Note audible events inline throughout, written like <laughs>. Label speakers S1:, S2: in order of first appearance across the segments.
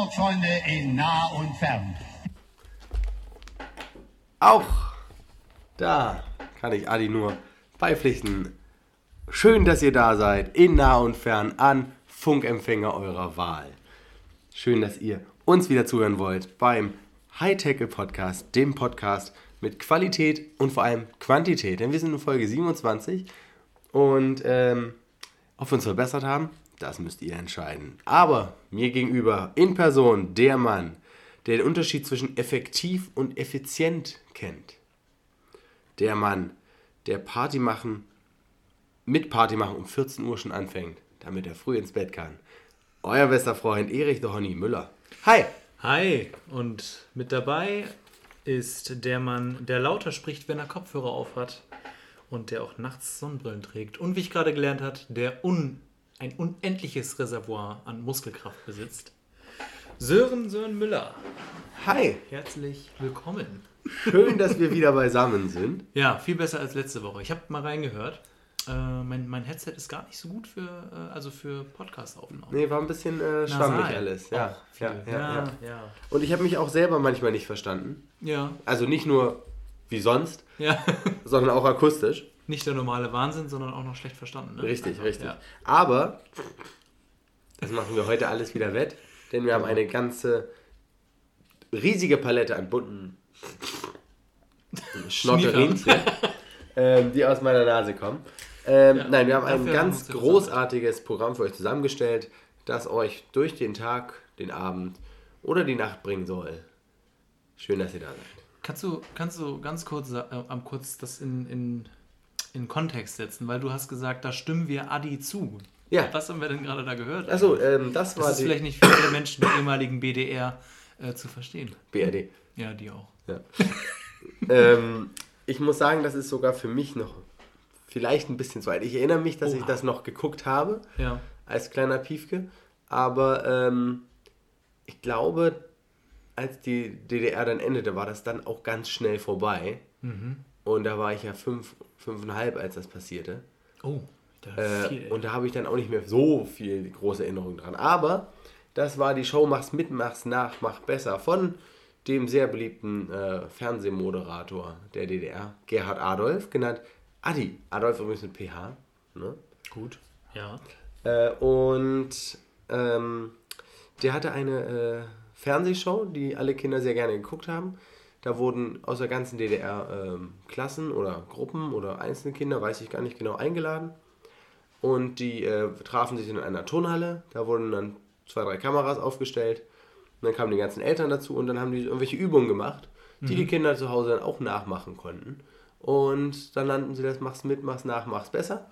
S1: Sportfreunde in nah und fern.
S2: Auch da kann ich Adi nur beipflichten. Schön, dass ihr da seid, in nah und fern, an Funkempfänger eurer Wahl. Schön, dass ihr uns wieder zuhören wollt beim High-Tackle Podcast, dem Podcast mit Qualität und vor allem Quantität. Denn wir sind in Folge 27 und ähm, ob wir uns verbessert haben, das müsst ihr entscheiden. Aber mir gegenüber in Person der Mann, der den Unterschied zwischen effektiv und effizient kennt. Der Mann, der Party machen, mit Party machen um 14 Uhr schon anfängt, damit er früh ins Bett kann. Euer bester Freund Erich der Honey Müller. Hi!
S3: Hi, und mit dabei ist der Mann, der lauter spricht, wenn er Kopfhörer aufhat und der auch nachts Sonnenbrillen trägt und wie ich gerade gelernt habe, der un, ein unendliches Reservoir an Muskelkraft besitzt. Sören Sören Müller,
S2: Hi!
S3: herzlich willkommen.
S2: Schön, dass wir wieder beisammen sind.
S3: Ja, viel besser als letzte Woche. Ich habe mal reingehört. Äh, mein, mein Headset ist gar nicht so gut für, äh, also für Podcast-Aufnahmen.
S2: Nee, war ein bisschen äh, schwammig
S3: Nasal.
S2: alles. Ja,
S3: Auch
S2: ja, ja. ja,
S3: ja.
S2: Und ich habe mich auch selber manchmal nicht verstanden.
S3: Ja,
S2: Also nicht nur wie sonst,
S3: ja.
S2: sondern auch akustisch.
S3: Nicht der normale Wahnsinn, sondern auch noch schlecht verstanden. Ne?
S2: Richtig,
S3: Einfach,
S2: richtig.
S3: Ja.
S2: Aber das machen wir heute alles wieder wett, denn wir haben eine ganze riesige Palette an bunten <laughs> Schnotterinchen, ähm, die aus meiner Nase kommen. Ähm,
S3: Ja,
S2: nein, wir haben ein ganz großartiges Programm für euch zusammengestellt, das euch durch den Tag, den Abend oder die Nacht bringen soll. Schön, dass ihr da seid.
S3: Kannst du, kannst du ganz kurz, äh, kurz das in, in, in Kontext setzen, weil du hast gesagt, da stimmen wir Adi zu.
S2: Ja.
S3: Was haben wir denn gerade da gehört?
S2: Achso, ähm, das war
S3: das ist vielleicht nicht für alle Menschen der ehemaligen BDR äh, zu verstehen.
S2: BRD.
S3: Ja, die auch.
S2: Ja. <laughs> ähm, ich muss sagen, das ist sogar für mich noch vielleicht ein bisschen zu alt. Ich erinnere mich, dass ich
S3: Oha.
S2: das noch geguckt habe
S3: Ja.
S2: als kleiner Piefke, aber ähm, ich glaube, als die DDR dann endete, war das dann auch ganz schnell vorbei.
S3: Mhm.
S2: Und da war ich ja fünf, fünfeinhalb, als das passierte.
S3: Oh, da
S2: Äh,
S3: viel.
S2: und da habe ich dann auch nicht mehr so viel große Erinnerungen dran. Aber das war die Show Mach's mit, Mach's nach, Mach besser von dem sehr beliebten äh, Fernsehmoderator der DDR, Gerhard Adolf, genannt Adi. Adolf übrigens mit PH. Ne?
S3: Gut. Ja.
S2: Äh, und ähm, der hatte eine äh, Fernsehshow, die alle Kinder sehr gerne geguckt haben. Da wurden aus der ganzen DDR ähm, Klassen oder Gruppen oder einzelne Kinder, weiß ich gar nicht genau, eingeladen. Und die äh, trafen sich in einer Turnhalle. Da wurden dann zwei, drei Kameras aufgestellt. Und dann kamen die ganzen Eltern dazu und dann haben die irgendwelche Übungen gemacht, die die Kinder zu Hause dann auch nachmachen konnten. Und dann nannten sie das Mach's mit, Mach's nach, Mach's besser.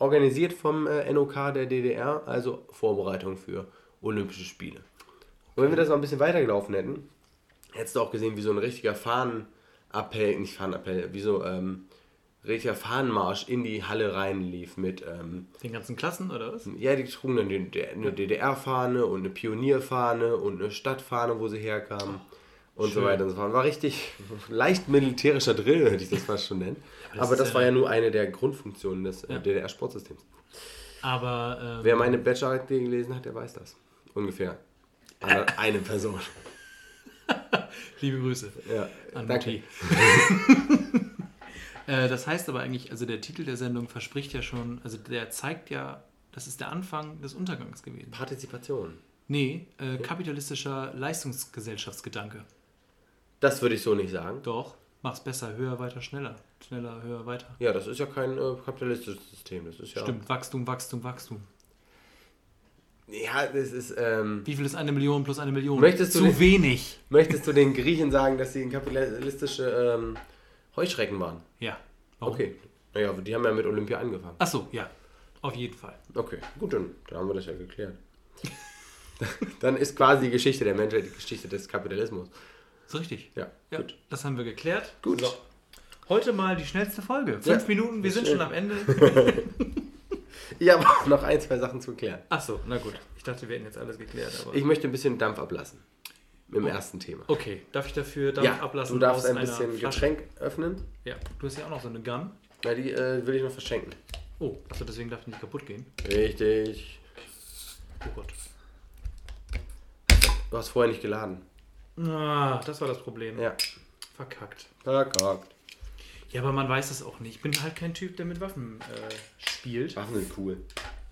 S2: Organisiert vom äh, NOK der DDR, also Vorbereitung für Olympische Spiele. Und wenn wir das noch ein bisschen weitergelaufen hätten, hättest du auch gesehen, wie so ein richtiger Fahnenappell, nicht Fahnenappell, wie so ähm, richtiger Fahnenmarsch in die Halle reinlief mit, ähm,
S3: Den ganzen Klassen oder was?
S2: ja, die trugen dann eine DDR-Fahne und eine Pionierfahne und eine Stadtfahne, wo sie herkamen und so
S3: Schön.
S2: weiter und so fort. War richtig leicht militärischer Drill, würde ich das fast schon nennen.
S3: das
S2: Aber das
S3: ja-
S2: war ja nur eine der Grundfunktionen des äh,
S3: Ja.
S2: DDR-Sportsystems.
S3: Aber ähm,
S2: Wer meine Bachelorarbeit gelesen hat, der weiß das. Ungefähr. Eine Person. <laughs>
S3: liebe Grüße
S2: Ja,
S3: an
S2: danke.
S3: Mutti. <laughs> äh, das heißt aber eigentlich, also der Titel der Sendung verspricht ja schon, also der zeigt ja, das ist der Anfang des Untergangs gewesen.
S2: Partizipation.
S3: Nee, äh, kapitalistischer Leistungsgesellschaftsgedanke.
S2: Das würde ich so nicht sagen.
S3: Doch, mach's besser, höher, weiter, schneller. Schneller, höher, weiter.
S2: Ja, das ist ja kein äh, kapitalistisches System. Das ist ja.
S3: Stimmt, Wachstum, Wachstum, Wachstum.
S2: Ja, das ist. Ähm,
S3: Wie viel ist eine Million plus eine Million?
S2: Möchtest du
S3: Zu
S2: den-
S3: wenig.
S2: möchtest du den Griechen sagen, dass sie ein kapitalistische ähm, Heuschrecken waren?
S3: Ja. Warum?
S2: Okay. Naja, die haben ja mit Olympia angefangen.
S3: Ach so, ja. Auf jeden Fall.
S2: Okay, gut, dann, dann haben wir das ja geklärt. <laughs> dann ist quasi die Geschichte der Menschheit die Geschichte des Kapitalismus.
S3: Ist richtig.
S2: Ja,
S3: Ja,
S2: gut.
S3: das haben wir geklärt.
S2: Gut.
S3: So. Heute mal die schnellste Folge. Fünf
S2: Ja,
S3: Minuten, wir sind
S2: schön.
S3: schon am Ende. <laughs>
S2: Ich habe auch noch ein, zwei Sachen zu klären.
S3: Ach so, na gut. Ich dachte, wir hätten jetzt alles geklärt. Aber
S2: Ich möchte ein bisschen Dampf ablassen. Im
S3: Oh.
S2: ersten Thema.
S3: okay, darf ich dafür Dampf
S2: ja,
S3: ablassen?
S2: du darfst ein bisschen? Getränk öffnen.
S3: Ja, du hast ja auch noch so eine Gun.
S2: Na, die äh, will ich noch verschenken.
S3: Oh, also deswegen darf die nicht kaputt gehen.
S2: Richtig.
S3: Oh Gott.
S2: Du hast vorher nicht geladen.
S3: Ah, das war das Problem.
S2: Ja.
S3: Verkackt.
S2: Verkackt.
S3: Ja, aber man weiß es auch nicht. Ich bin halt kein Typ, der mit Waffen äh, spielt.
S2: Waffen sind cool.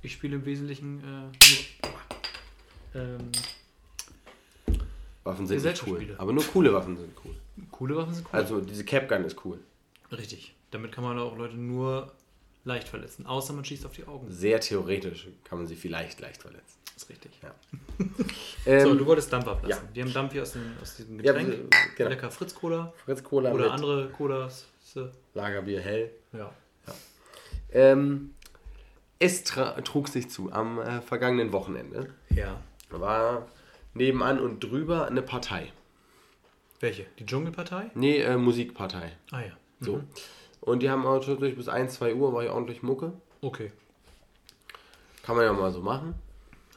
S3: Ich spiele im Wesentlichen äh, nur ähm,
S2: Waffen sind nicht cool.
S3: Gesellschaftsspiele.
S2: Aber nur coole Waffen sind cool.
S3: coole Waffen sind cool.
S2: Also diese Capgun ist cool.
S3: Richtig. Damit kann man auch Leute nur leicht verletzen. Außer man schießt auf die Augen.
S2: Sehr theoretisch kann man sie vielleicht leicht verletzen.
S3: Das ist richtig.
S2: Ja. <laughs>
S3: So,
S2: Ähm,
S3: du wolltest Dampf ablassen.
S2: ja.
S3: Wir haben Dampf hier aus, dem, aus diesem
S2: ja,
S3: Getränk.
S2: genau.
S3: Lecker Fritz Cola
S2: Fritz Cola
S3: oder andere Colas.
S2: Lagerbier hell.
S3: Ja.
S2: Ähm, es trug sich zu am äh, vergangenen Wochenende.
S3: Ja.
S2: War nebenan und drüber eine Partei.
S3: Welche? Die Dschungelpartei?
S2: Nee, äh, Musikpartei.
S3: Ah ja.
S2: So. Und die haben auch wirklich bis 1, 2 Uhr war ich ordentlich Mucke.
S3: Okay.
S2: Kann man ja mal so machen.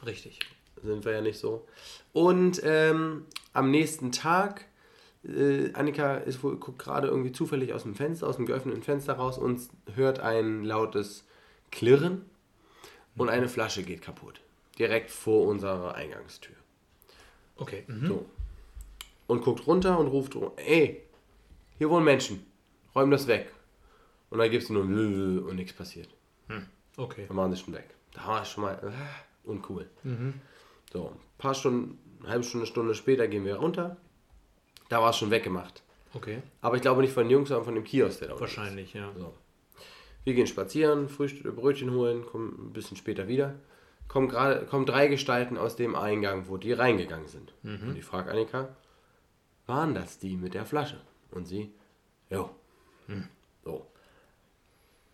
S3: Richtig.
S2: Sind wir ja nicht so. Und ähm, am nächsten Tag, äh, Annika ist wohl, guckt gerade irgendwie zufällig aus dem Fenster, aus dem geöffneten Fenster raus und hört ein lautes Klirren und eine Flasche geht kaputt. Direkt vor unserer Eingangstür.
S3: Okay. Mhm.
S2: So. Und guckt runter und ruft, ey, hier wohnen Menschen, räum das weg. Und dann gibt es nur ein <laughs> und nichts passiert.
S3: Okay.
S2: Dann waren sie schon weg. Da war es schon mal äh, uncool. So, ein paar Stunden, eine halbe Stunde, Stunde später gehen wir runter. Da war es schon weggemacht.
S3: Okay.
S2: Aber ich glaube nicht von den Jungs, sondern von dem Kiosk, der da
S3: Wahrscheinlich, ja.
S2: ist. So. Wir gehen spazieren, Frühstück, Brötchen holen, kommen ein bisschen später wieder. Kommen, gerade, kommen drei Gestalten aus dem Eingang, wo die reingegangen sind. Und ich frage Annika, waren das die mit der Flasche? Und sie, jo. So.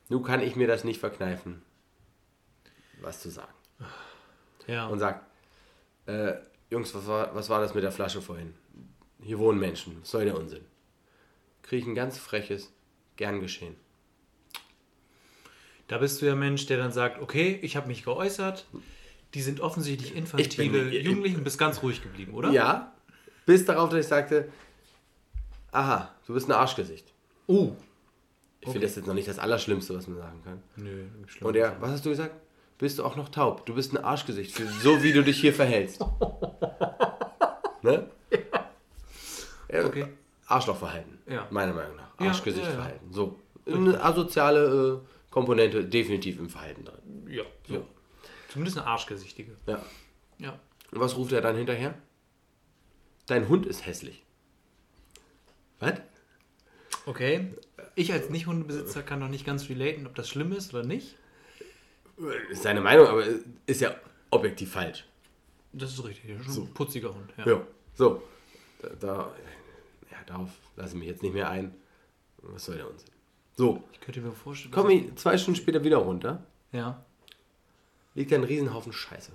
S2: Nun kann ich mir das nicht verkneifen, was zu sagen.
S3: Ja.
S2: Und sagt, äh, Jungs, was war, was war das mit der Flasche vorhin? Hier wohnen Menschen, was soll der Unsinn? Kriege ich ein ganz freches, gern geschehen.
S3: Da bist du ja Mensch, der dann sagt, okay, ich habe mich geäußert. Die sind offensichtlich infantile
S2: bin-
S3: Jugendliche und bist ganz ruhig geblieben, oder?
S2: Ja, bis darauf, dass ich sagte, aha, du bist ein Arschgesicht.
S3: Oh.
S2: Ich finde das jetzt noch nicht das Allerschlimmste, was man sagen kann.
S3: Nö, schlimm.
S2: Und er, was hast du gesagt? Bist du auch noch taub? Du bist ein Arschgesicht, für so wie du dich hier verhältst. <laughs> ne? Ja.
S3: Okay.
S2: Arschlochverhalten.
S3: Ja.
S2: Meiner Meinung nach. Arschgesichtverhalten. So. Eine asoziale äh, Komponente definitiv im Verhalten drin.
S3: Ja. So.
S2: Ja.
S3: Zumindest eine arschgesichtige.
S2: Ja.
S3: Ja.
S2: Und was ruft er dann hinterher? Dein Hund ist hässlich. Was?
S3: Okay. Ich als Nicht-Hundebesitzer kann noch nicht ganz relaten, ob das schlimm ist oder nicht.
S2: Ist seine Meinung, aber ist ja objektiv falsch.
S3: Das ist richtig. Schon ein putziger Hund. Ja.
S2: Ja. So. Da, da, darauf lasse ich mich jetzt nicht mehr ein. Was soll der Unsinn? So.
S3: Ich könnte mir vorstellen.
S2: Komme ich zwei Stunden später wieder runter.
S3: Ja.
S2: Liegt da ein Riesenhaufen Scheiße.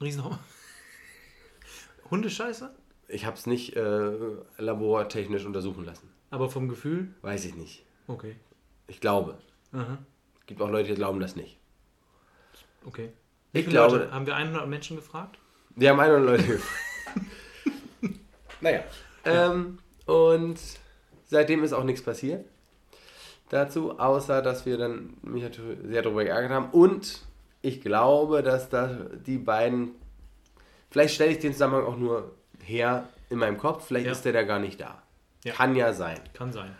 S3: Riesenhaufen. <laughs> Hundescheiße?
S2: Ich habe es nicht äh, labortechnisch untersuchen lassen.
S3: Aber vom Gefühl?
S2: Weiß ich nicht.
S3: Okay.
S2: Ich glaube.
S3: Aha.
S2: Gibt auch Leute, die glauben das nicht.
S3: Okay. Wie
S2: Ich glaube-
S3: Leute? Haben wir 100 Menschen gefragt?
S2: Die haben 100 Leute <laughs> gefragt. naja. Ähm, und seitdem ist auch nichts passiert dazu, außer dass wir dann mich natürlich sehr darüber geärgert haben. Und ich glaube, dass da die beiden, vielleicht stelle ich den Zusammenhang auch nur her in meinem Kopf, vielleicht
S3: Ja.
S2: ist der da gar nicht da.
S3: Ja.
S2: Kann ja sein.
S3: Kann sein.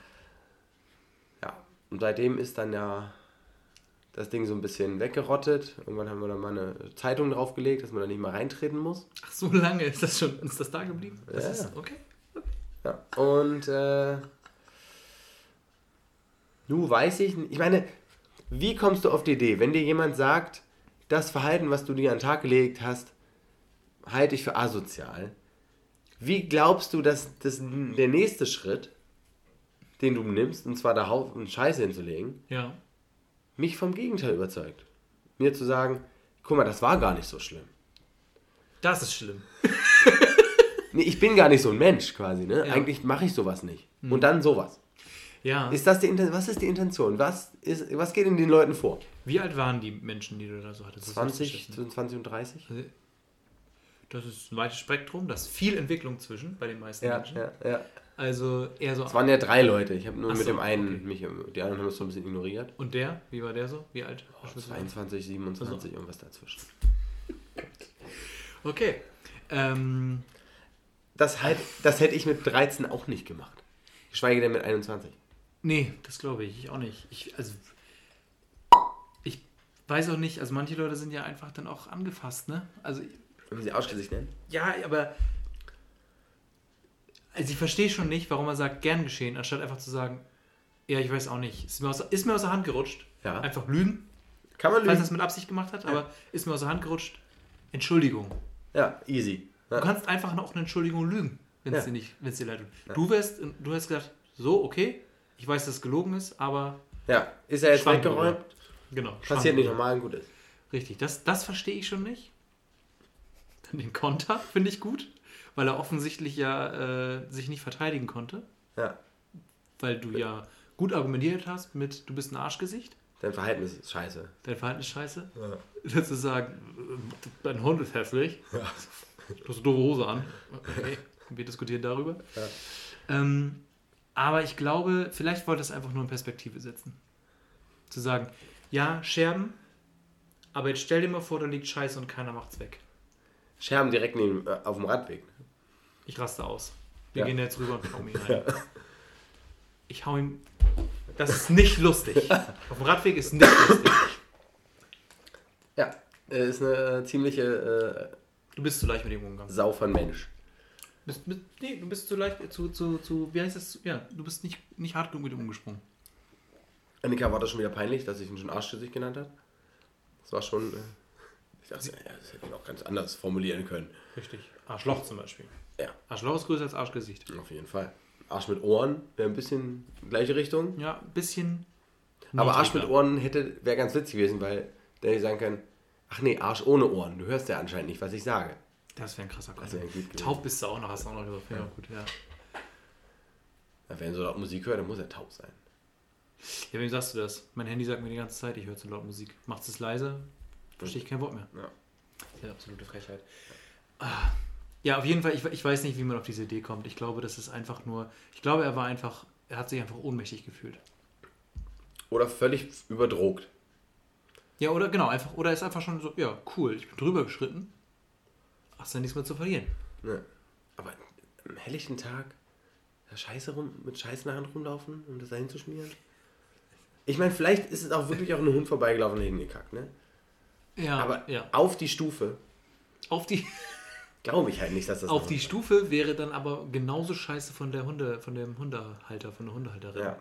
S2: Ja. Und seitdem ist dann ja das Ding so ein bisschen weggerottet. Irgendwann haben wir dann mal eine Zeitung draufgelegt, dass man da nicht mal reintreten muss.
S3: Ach, so lange ist das schon, ist das da geblieben? Das
S2: Ja.
S3: ist, okay.
S2: Ja. Und äh, nu weiß ich, ich meine, wie kommst du auf die Idee, wenn dir jemand sagt, das Verhalten, was du dir an den Tag gelegt hast, halte ich für asozial. Wie glaubst du, dass das der nächste Schritt, den du nimmst, und zwar da Haufen Scheiße hinzulegen,
S3: Ja.
S2: mich vom Gegenteil überzeugt? Mir zu sagen, guck mal, das war gar nicht so schlimm.
S3: Das ist schlimm. <laughs>
S2: Nee, ich bin gar nicht so ein Mensch quasi, ne?
S3: Ja.
S2: Eigentlich mache ich sowas nicht. Und dann sowas.
S3: Ja.
S2: Ist das die Inten was ist die Intention? Was, ist, was geht in den Leuten vor?
S3: Wie alt waren die Menschen, die du da so hattest? Das ist
S2: 20,
S3: festgestellt,
S2: zwischen 20 und 30?
S3: ne? Das ist ein weites Spektrum, da ist viel Entwicklung zwischen bei den meisten
S2: Ja,
S3: Menschen.
S2: ja, ja.
S3: Also eher so.
S2: Es waren ja drei Leute. Ich habe nur
S3: Ach
S2: mit
S3: so,
S2: dem einen,
S3: okay.
S2: mich, die anderen haben es so ein bisschen ignoriert.
S3: Und der? Wie war der so? Wie alt?
S2: 22, 27,
S3: Also.
S2: irgendwas dazwischen.
S3: Okay. Ähm,
S2: Das, halt, das hätte ich mit 13 auch nicht gemacht. Geschweige denn mit 21.
S3: nee, das glaube ich. Ich auch nicht. Ich, also. Ich weiß auch nicht, also manche Leute sind ja einfach dann auch angefasst, ne? Also,
S2: Wenn man sie Arschgesicht nennen.
S3: ja, aber. Also ich verstehe schon nicht, warum er sagt, gern geschehen, anstatt einfach zu sagen, ja, ich weiß auch nicht. Ist mir aus, ist mir aus der Hand gerutscht.
S2: Ja.
S3: Einfach lügen,
S2: Kann man
S3: falls
S2: lügen.
S3: es mit Absicht gemacht hat, aber ist mir aus der Hand gerutscht. Entschuldigung.
S2: Ja, easy.
S3: Du
S2: Ja.
S3: kannst einfach noch eine Entschuldigung lügen, wenn es
S2: Ja.
S3: dir nicht, wenn es dir leid tut. Du wärst, du hast gesagt, so, okay, ich weiß, dass es gelogen ist, aber
S2: ja, ist er jetzt weggeräumt?
S3: genau.
S2: Passiert nicht normal gut ist.
S3: Richtig, das, das verstehe ich schon nicht. Dann <laughs> den Konter finde ich gut, weil er offensichtlich ja äh, sich nicht verteidigen konnte,
S2: Ja.
S3: weil du ja gut argumentiert hast mit, du bist ein Arschgesicht,
S2: Dein Verhalten ist scheiße.
S3: dein Verhalten ist scheiße.
S2: Ja. <laughs>
S3: Dann zu sagen, äh, dein Hund ist hässlich, <laughs> du hast eine doofe Hose an. Okay, wir diskutieren darüber. Ähm, aber ich glaube, vielleicht wollte es einfach nur in Perspektive setzen. Zu sagen, ja, Scherben, aber jetzt stell dir mal vor, da liegt Scheiße und keiner macht's weg.
S2: Scherben direkt neben, äh, auf dem Radweg.
S3: Ich raste aus. Wir
S2: Ja.
S3: gehen jetzt rüber und hauen ihn rein. Ich hau ihm. Das ist nicht lustig. Auf dem Radweg ist nicht lustig.
S2: Ja, äh, ist eine äh, ziemliche
S3: Du bist zu leicht mit ihm umgegangen.
S2: Sau von Mensch.
S3: Bist, bist, nee, du bist zu leicht zu, zu, zu, wie heißt das? Ja, du bist nicht, nicht hart genug mit ihm umgesprungen.
S2: Annika war das schon wieder peinlich, dass ich ihn schon Arschgesicht genannt habe. Das war schon. Äh, ich dachte, ja, das hätte man auch ganz anders formulieren können.
S3: Richtig. Arschloch zum Beispiel.
S2: Ja,
S3: Arschloch ist größer als Arschgesicht.
S2: auf jeden Fall. Arsch mit Ohren wäre ein bisschen gleiche Richtung.
S3: Ja, ein bisschen.
S2: Aber Arsch mit Ohren hätte wäre ganz witzig gewesen, weil der hätte sagen können, ach nee, Arsch ohne Ohren. Du hörst ja anscheinend nicht, was ich sage.
S3: Das wäre ein krasser
S2: gewesen.
S3: Taub bist du auch noch, hast du auch noch gesagt. Ja, gut, ja.
S2: Ja, wenn so laut Musik hört, dann muss er taub sein.
S3: Ja, wem sagst du das? Mein Handy sagt mir die ganze Zeit, ich höre zu laut Musik. Macht es leise, verstehe ich kein Wort mehr.
S2: Ja.
S3: Das ist eine absolute Frechheit. Ah, Ja, auf jeden Fall, ich, ich weiß nicht, wie man auf diese Idee kommt. Ich glaube, das ist einfach nur, ich glaube, er war einfach, er hat sich einfach ohnmächtig gefühlt.
S2: Oder völlig überdrogt.
S3: Ja, oder genau, einfach, oder er ist einfach schon so, ja, cool, ich bin drüber geschritten. Hast ja nichts mehr zu verlieren.
S2: Ne. Aber am helllichten Tag da Scheiße rum, mit Scheiße in der Hand rumlaufen, um das da hinzuschmieren? Ich meine, vielleicht ist es auch wirklich auch ein Hund vorbeigelaufen und hingekackt, ne?
S3: Ja,
S2: Aber
S3: ja.
S2: auf die Stufe
S3: Auf die,
S2: glaube ich halt nicht, dass das
S3: auf die Stufe wäre dann aber genauso scheiße von der Hunde, von dem Hundehalter, von der Hundehalterin.
S2: Ja.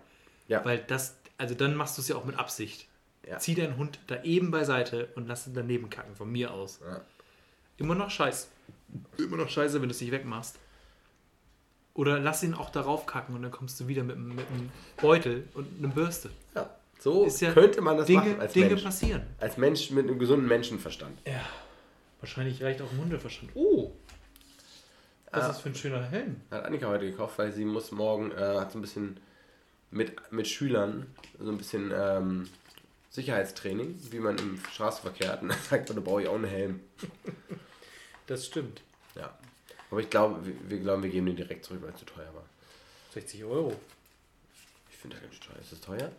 S2: Ja.
S3: Weil das, also dann machst du es ja auch mit Absicht.
S2: Ja.
S3: Zieh deinen Hund da eben beiseite und lass ihn daneben kacken, von mir aus.
S2: Ja.
S3: Immer noch scheiße. Immer noch scheiße, wenn du es nicht wegmachst. Oder lass ihn auch darauf kacken und dann kommst du wieder mit, einem- mit einem Beutel und einer Bürste.
S2: ja. So
S3: Ist ja
S2: könnte man das
S3: Dinge,
S2: machen als
S3: Dinge
S2: Mensch.
S3: passieren.
S2: Als Mensch mit einem gesunden Menschenverstand.
S3: Ja. Wahrscheinlich reicht auch ein Hundeverstand. Oh! Was
S2: Ah.
S3: ist das für ein schöner Helm?
S2: Hat Annika heute gekauft, weil sie muss morgen, äh, hat so ein bisschen mit, mit Schülern so ein bisschen ähm, Sicherheitstraining, wie man im Straßenverkehr hat. Und dann sagt man, da brauche ich auch einen Helm.
S3: Das stimmt.
S2: Ja. Aber ich glaube, wir, wir glauben, wir geben den direkt zurück, weil es zu teuer war.
S3: 60 Euro.
S2: Ich finde das ganz teuer. Ist das teuer?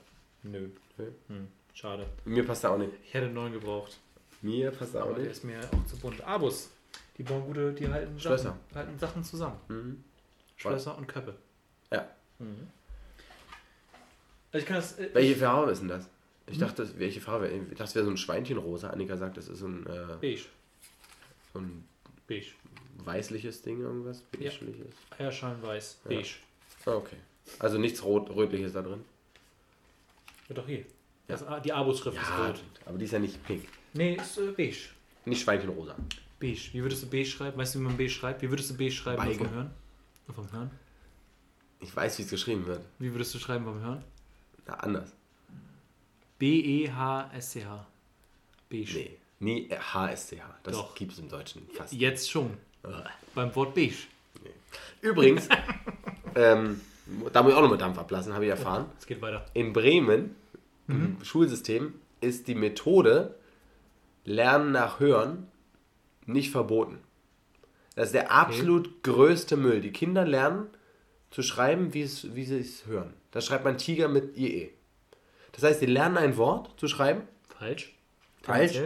S3: Nö.
S2: Nö.
S3: Hm, schade.
S2: Mir passt er auch nicht.
S3: Ich hätte einen neuen gebraucht.
S2: Mir passt er auch
S3: Aber der
S2: nicht.
S3: ist mir auch zu bunt. Abus. Die bauen gute, die halten
S2: Schlösser.
S3: Sachen, halten Sachen zusammen.
S2: Mhm.
S3: Schlösser und Köppe.
S2: Ja.
S3: Also ich kann das. Äh,
S2: Welche Farbe ist denn das? Ich dachte, das- welche Farbe? Ich dachte, das wäre so ein Schweinchenrosa. Annika sagt, das ist so ein, äh,
S3: beige.
S2: so ein
S3: Beige.
S2: weißliches Ding, irgendwas.
S3: Ja.
S2: Beigeliches. Ja.
S3: Beige.
S2: Ah, okay. Also nichts rot, rötliches da drin.
S3: Ja, doch hier. Das, die Abus-Schrift ist
S2: Ja,
S3: rot.
S2: aber die ist ja nicht pink.
S3: Nee, ist äh, beige.
S2: Nicht Schweinchenrosa.
S3: Beige. Wie würdest du beige schreiben? Weißt du, wie man beige schreibt? Wie würdest du beige schreiben
S2: Beige.
S3: vom Hören? Vom Hören?
S2: Ich weiß, wie es geschrieben wird.
S3: Wie würdest du schreiben vom Hören?
S2: Na, anders.
S3: B-E-H-S-C-H. Beige.
S2: Nee, äh, HSCH. Das
S3: Doch.
S2: gibt es im Deutschen fast.
S3: Jetzt schon.
S2: Ugh.
S3: Beim Wort beige.
S2: Übrigens, <laughs> ähm, da muss ich auch nochmal Dampf ablassen, habe ich erfahren.
S3: Es geht weiter.
S2: In Bremen, im Schulsystem, ist die Methode Lernen nach Hören nicht verboten. Das ist der absolut größte Müll. Die Kinder lernen zu schreiben, wie, es, wie sie es hören. Da schreibt man Tiger mit IE. Das heißt, sie lernen ein Wort zu schreiben,
S3: Falsch.
S2: falsch,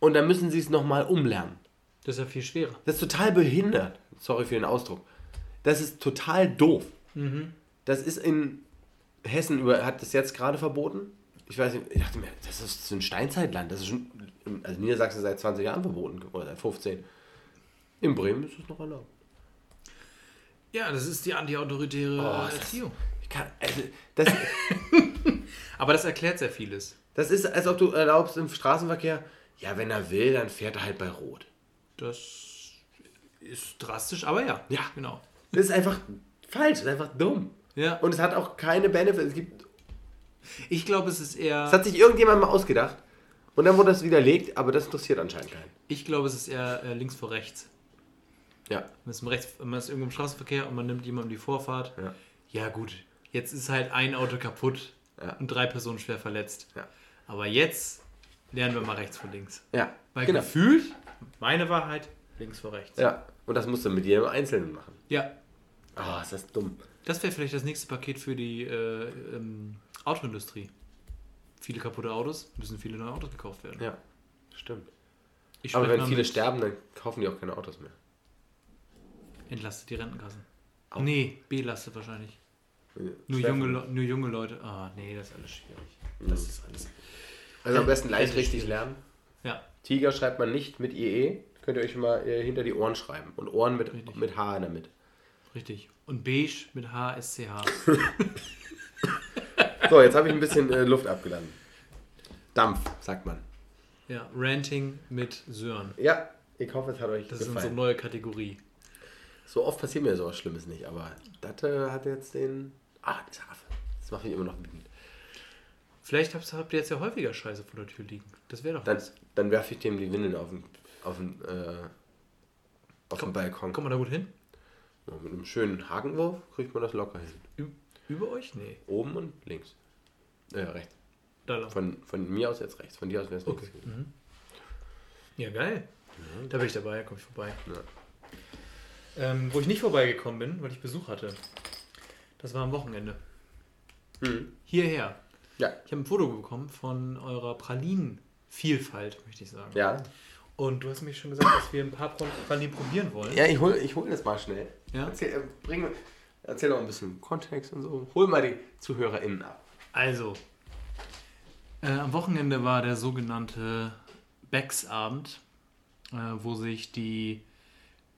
S2: und dann müssen sie es nochmal umlernen.
S3: Das ist ja viel schwerer.
S2: Das ist total behindert. Sorry für den Ausdruck. Das ist total doof. Das ist in Hessen, über, hat das jetzt gerade verboten. Ich weiß nicht, ich dachte mir, das ist so ein Steinzeitland. Das ist schon, also Niedersachsen seit 20 Jahren verboten oder seit 15. In Bremen ist es noch erlaubt.
S3: Ja, das ist die antiautoritäre
S2: Oh, ist das-
S3: Erziehung.
S2: Ich kann, also, das, <laughs>
S3: Aber das erklärt sehr vieles.
S2: das ist, als ob du erlaubst im Straßenverkehr, ja, wenn er will, dann fährt er halt bei Rot.
S3: Das ist drastisch, aber ja.
S2: Ja.
S3: Genau.
S2: Das ist einfach falsch, das ist einfach dumm.
S3: Ja.
S2: Und es hat auch keine Benefits. Es gibt
S3: Ich glaube, es ist eher.
S2: Das hat sich irgendjemand mal ausgedacht. Und dann wurde das widerlegt, aber das interessiert anscheinend keinen.
S3: Ich glaube, es ist eher äh, links vor rechts.
S2: Ja.
S3: Man ist, im rechts, man ist irgendwo im Straßenverkehr und man nimmt jemandem die Vorfahrt.
S2: Ja.
S3: Ja, gut. Jetzt ist halt ein Auto kaputt
S2: Ja.
S3: und drei Personen schwer verletzt.
S2: Ja.
S3: Aber jetzt lernen wir mal rechts vor links.
S2: Ja.
S3: Weil
S2: genau.
S3: gefühlt, meine Wahrheit, links vor rechts.
S2: Ja. Und das musst du mit jedem Einzelnen machen.
S3: Ja.
S2: Ah, ist das dumm.
S3: Das wäre vielleicht das nächste Paket für die äh, ähm, Autoindustrie. Viele kaputte Autos, müssen viele neue Autos gekauft werden.
S2: Ja. Stimmt.
S3: Ich
S2: Aber wenn viele
S3: mit-
S2: sterben, dann kaufen die auch keine Autos mehr.
S3: Entlastet die Rentenkassen. Nee, belastet wahrscheinlich. Nur junge, Le- nur junge Leute. Ah, nee, das ist alles schwierig. Das ist alles.
S2: Also am besten leicht
S3: Das
S2: richtig
S3: schwierig.
S2: lernen.
S3: Ja,
S2: Tiger schreibt man nicht mit IE. Könnt ihr euch schon mal äh, hinter die Ohren schreiben. Und Ohren mit,
S3: Richtig.
S2: mit H in der Mitte.
S3: richtig. Und beige mit HSCH. <laughs>
S2: So, jetzt habe ich ein bisschen äh, Luft abgeladen. Dampf, sagt man.
S3: Ja, Ranting mit Sören.
S2: Ja, ich hoffe, es hat euch
S3: Das ist unsere
S2: gefallen.
S3: neue Kategorie.
S2: So oft passiert mir sowas Schlimmes nicht, aber das äh, hat jetzt den. Ah, das Affe. Das macht mich immer noch wütend.
S3: Vielleicht habt, habt ihr jetzt ja häufiger Scheiße vor der Tür liegen. Das wäre doch
S2: Dann,
S3: was.
S2: dann werfe ich dem die Windeln auf den, auf den, äh, auf den Balkon.
S3: Kommt man da gut hin?
S2: Ja, mit einem schönen Hakenwurf kriegt man das locker hin.
S3: Ü über euch? Nee.
S2: Oben und links. Äh, rechts.
S3: Da lang.
S2: Von, von mir aus jetzt rechts. Von dir aus wäre es
S3: Okay.
S2: links.
S3: Ja, geil. Da bin ich dabei, da komme ich vorbei.
S2: Ja.
S3: Ähm, wo ich nicht vorbeigekommen bin, weil ich Besuch hatte, das war am Wochenende.
S2: Mhm.
S3: Hierher.
S2: Ja.
S3: Ich habe ein Foto bekommen von eurer Pralinenvielfalt, möchte ich sagen.
S2: Ja.
S3: Und du hast mir schon gesagt, dass wir ein paar Pralinen probieren wollen.
S2: Ja, ich hol, ich hol das mal schnell.
S3: Ja?
S2: Erzähl, äh, bring, erzähl doch ein bisschen Kontext und so. Hol mal die ZuhörerInnen ab.
S3: Also, äh, am Wochenende war der sogenannte Becks-Abend, äh, wo sich die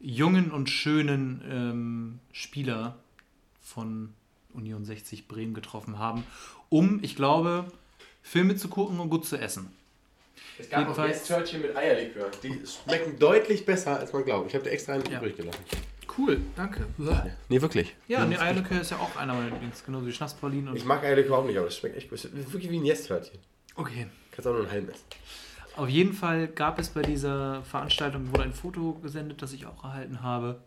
S3: jungen und schönen ähm, Spieler von Union 60 Bremen getroffen haben, um, ich glaube, Filme zu gucken und gut zu essen.
S2: Es gab auch
S3: Jedenfalls-
S2: Nesthörtchen mit Eierlikör. Die schmecken deutlich besser, als man glaubt. Ich habe da extra einen
S3: Ja.
S2: übrig gelassen.
S3: Cool, danke.
S2: Nee, wirklich.
S3: Ja, ne, Eierlikör ist ja auch einer meiner Lieblings, genauso wie Schnapspralinen und...
S2: Ich mag Eierlikör auch nicht, aber das schmeckt echt gut. Das ist wirklich wie ein Nesthörtchen.
S3: Okay.
S2: Kannst auch nur einen halben essen.
S3: Auf jeden Fall gab es bei dieser Veranstaltung wurde ein Foto gesendet, das ich auch erhalten habe.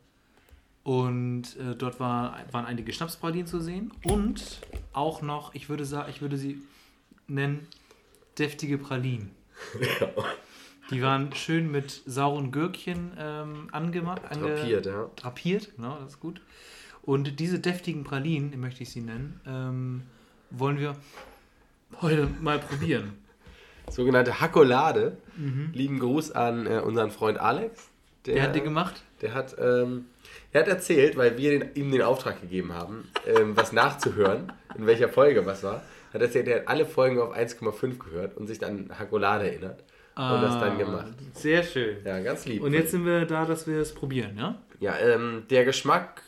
S3: Und äh, dort war, waren einige Schnapspralinen zu sehen und auch noch, ich würde sagen, ich würde sie nennen, deftige Pralinen. <laughs> Die waren schön mit sauren Gürkchen ähm, angemacht. Ange
S2: Drapiert, ja.
S3: drapiert, genau, das ist gut. Und diese deftigen Pralinen, möchte ich sie nennen, ähm, wollen wir heute mal probieren.
S2: Sogenannte Hakolade. Lieben Gruß an äh, unseren Freund Alex.
S3: Wer hat die gemacht?
S2: Der hat, ähm, er hat erzählt, weil wir den, ihm den Auftrag gegeben haben, ähm, was nachzuhören, in welcher Folge was war, hat erzählt, er hat alle Folgen auf 1,5 gehört und sich dann an Hakolade erinnert und das dann gemacht.
S3: Sehr schön.
S2: Ja, ganz lieb.
S3: Ah. Und jetzt sind wir da, dass wir es probieren, ja?
S2: ja, ähm, der Geschmack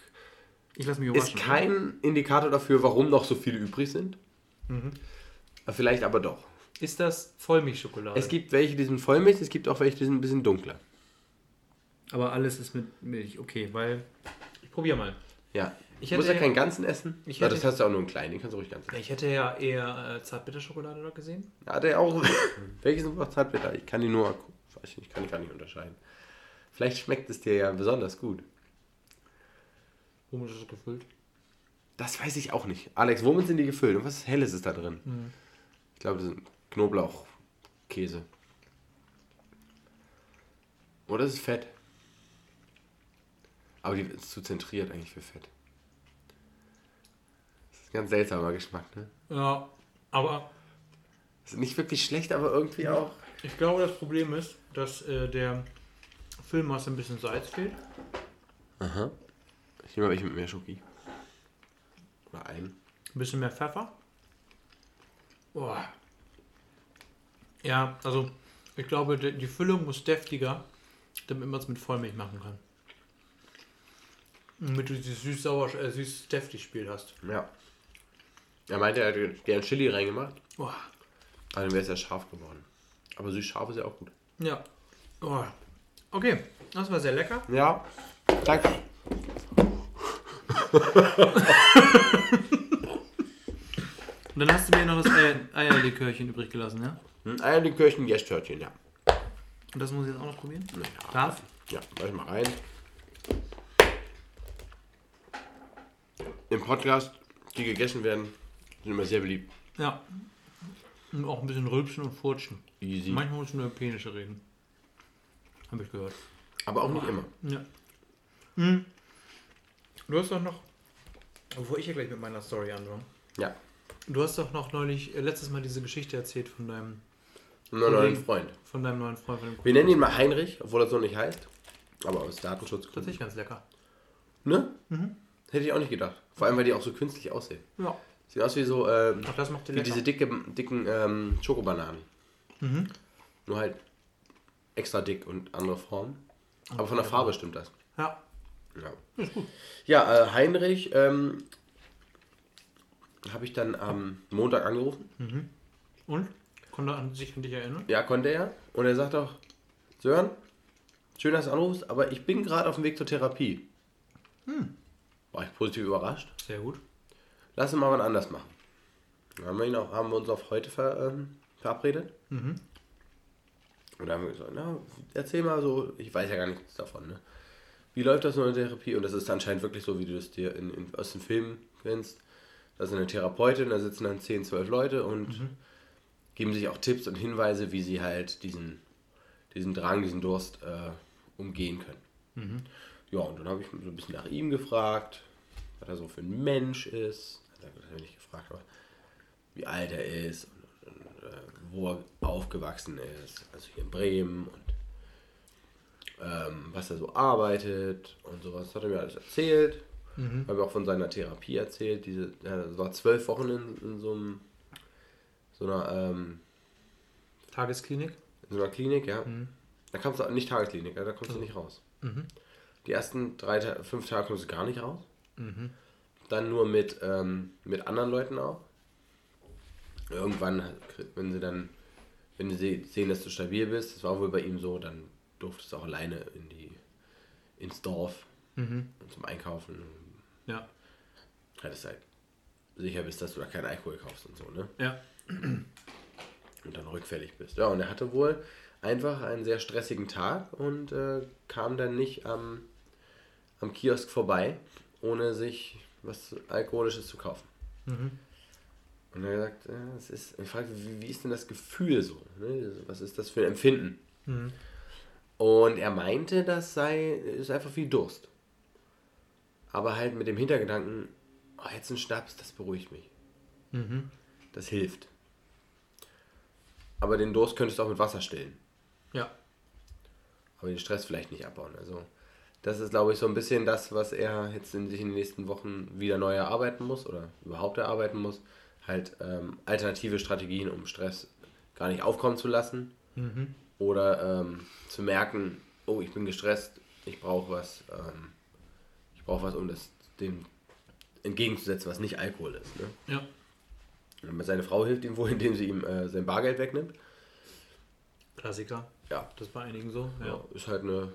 S3: Ich lasse mich
S2: ist kein Indikator dafür, warum noch so viele übrig sind.
S3: Mhm.
S2: Vielleicht aber doch.
S3: Ist das Vollmilchschokolade?
S2: Es gibt welche, die sind Vollmilch, es gibt auch welche, die sind ein bisschen dunkler.
S3: Aber alles ist mit Milch, okay, weil. Ich probiere mal.
S2: Ja.
S3: Ich
S2: Ich muss ja
S3: hätte-
S2: keinen ganzen essen.
S3: Ich
S2: ja, das
S3: hätte-
S2: hast du auch nur einen kleinen, den kannst du ruhig ganz essen.
S3: Ich hätte ja eher äh, Zartbitterschokolade dort gesehen.
S2: Hat er auch. <laughs> Welche sind auch Zartbitter? Ich kann die nur. Ich nicht, kann ich gar nicht unterscheiden. Vielleicht schmeckt es dir ja besonders gut.
S3: Womit ist es gefüllt?
S2: Das weiß ich auch nicht. Alex, womit sind die gefüllt? Und was Helles ist da drin? Ich glaube, das sind Knoblauchkäse. Oder ist es Fett? Aber die ist zu zentriert eigentlich für Fett. Ganz seltsamer Geschmack, ne?
S3: Ja, aber
S2: Ist nicht wirklich schlecht, aber irgendwie auch.
S3: ich glaube, das Problem ist, dass äh, der Füllmasse ein bisschen Salz fehlt.
S2: Aha. Ich nehme mal welche mit mehr Schoki. Oder ein.
S3: Ein bisschen mehr Pfeffer. Boah. Ja, also ich glaube, die Füllung muss deftiger, damit man es mit Vollmilch machen kann. Damit du dieses süß-sauer, äh, süß-deftig-Spiel hast.
S2: Ja. Er meinte, er hätte gern Chili reingemacht. Aber dann wäre es ja scharf geworden. Aber süß-scharf ist ja auch gut.
S3: Ja. Oh. Okay, das war sehr lecker.
S2: Ja. Danke.
S3: Und <laughs> dann hast du mir noch das Eier Eierlikörchen übrig gelassen, ja?
S2: Hm, Eierlikörchen, Gästtörtchen, ja.
S3: Und das muss ich jetzt auch noch probieren?
S2: Ja.
S3: Darf?
S2: Ja, gleich mal rein. Im Podcast, die gegessen werden, sind immer sehr beliebt.
S3: Ja. Und auch ein bisschen rülpsen und furchen.
S2: Easy.
S3: Manchmal muss nur penische reden. Habe ich gehört.
S2: Aber auch nicht immer.
S3: Ja. Hm. Du hast doch noch, bevor ich ja gleich mit meiner Story anfange,
S2: Ja.
S3: du hast doch noch neulich, äh, letztes Mal diese Geschichte erzählt von deinem,
S2: einen neuen
S3: Kollegen.
S2: Freund.
S3: von deinem neuen Freund, von dem
S2: Wir nennen ihn mal Heinrich, obwohl er so nicht heißt. Aber aus Datenschutzgründen.
S3: Tatsächlich ganz lecker.
S2: Ne? Hätte ich auch nicht gedacht. Vor allem, weil die auch so künstlich aussehen.
S3: Ja.
S2: Sieht aus wie so, ähm,
S3: Auch das macht die
S2: wie
S3: lecker.
S2: diese dicke, dicken ähm, Schokobananen.
S3: Mhm.
S2: Nur halt extra dick und andere Form. Aber von der Farbe stimmt das.
S3: Ja.
S2: Ja,
S3: Ist gut.
S2: ja äh, Heinrich ähm, habe ich dann am Montag angerufen.
S3: Und? Konnte er an sich an dich erinnern?
S2: Ja, konnte er. Und er sagt auch, Sören, schön, dass du anrufst, aber ich bin gerade auf dem Weg zur Therapie. War ich positiv überrascht.
S3: Sehr gut.
S2: Lass uns mal was anders machen. Dann haben wir, ihn auch, haben wir uns auf heute ver, ähm, verabredet. Und da haben wir gesagt, na, erzähl mal so, ich weiß ja gar nichts davon, ne? Wie läuft das in der Therapie? Und das ist anscheinend wirklich so, wie du es dir in, in, aus den Filmen kennst. Da ist eine Therapeutin, da sitzen dann 10, 12 Leute und geben sich auch Tipps und Hinweise, wie sie halt diesen, diesen Drang, diesen Durst äh, umgehen können. Ja, und dann habe ich so ein bisschen nach ihm gefragt, was er so für ein Mensch ist. Hat er hat nicht gefragt, aber wie alt er ist und, und äh, wo er aufgewachsen ist. Also hier in Bremen und ähm, was er so arbeitet und sowas. Hat er mir alles erzählt. Habe auch von seiner Therapie erzählt. Diese, er war zwölf Wochen in, in so, einem, so einer ähm,
S3: Tagesklinik?
S2: in so einer Klinik, ja. Da kommst du nicht Tagesklinik, da kommst du nicht raus. Die ersten drei, fünf Tage kommst du gar nicht raus. Dann nur mit, ähm, mit anderen Leuten auch. Irgendwann, wenn sie dann, wenn sie se- sehen, dass du stabil bist, das war wohl bei ihm so, dann durftest du auch alleine in die, ins Dorf und zum Einkaufen.
S3: Ja.
S2: Hattest halt sicher bist, dass du da keinen Alkohol kaufst und so, ne?
S3: Ja.
S2: und dann rückfällig bist. Ja, und er hatte wohl einfach einen sehr stressigen Tag und äh, kam dann nicht am, am Kiosk vorbei, ohne sich was Alkoholisches zu kaufen. Und er hat gesagt, ja, es ist, ich fragte, wie, wie ist denn das Gefühl so? Ne? Was ist das für ein Empfinden? Und er meinte, das sei ist einfach wie Durst. Aber halt mit dem Hintergedanken, oh, jetzt ein Schnaps, das beruhigt mich. Das hilft. Aber den Durst könntest du auch mit Wasser stillen.
S3: Ja.
S2: Aber den Stress vielleicht nicht abbauen. Also das ist, glaube ich, so ein bisschen das, was er jetzt in sich in den nächsten Wochen wieder neu erarbeiten muss oder überhaupt erarbeiten muss. Halt ähm, alternative Strategien, um Stress gar nicht aufkommen zu lassen. Oder ähm, zu merken, oh, ich bin gestresst, ich brauche was, ähm, ich brauche was, um das dem entgegenzusetzen, was nicht Alkohol ist. Ne?
S3: Ja.
S2: Und seine Frau hilft ihm wohl, indem sie ihm äh, sein Bargeld wegnimmt.
S3: Klassiker.
S2: Ja,
S3: Das ist bei einigen so. Ja.
S2: Ja, ist halt eine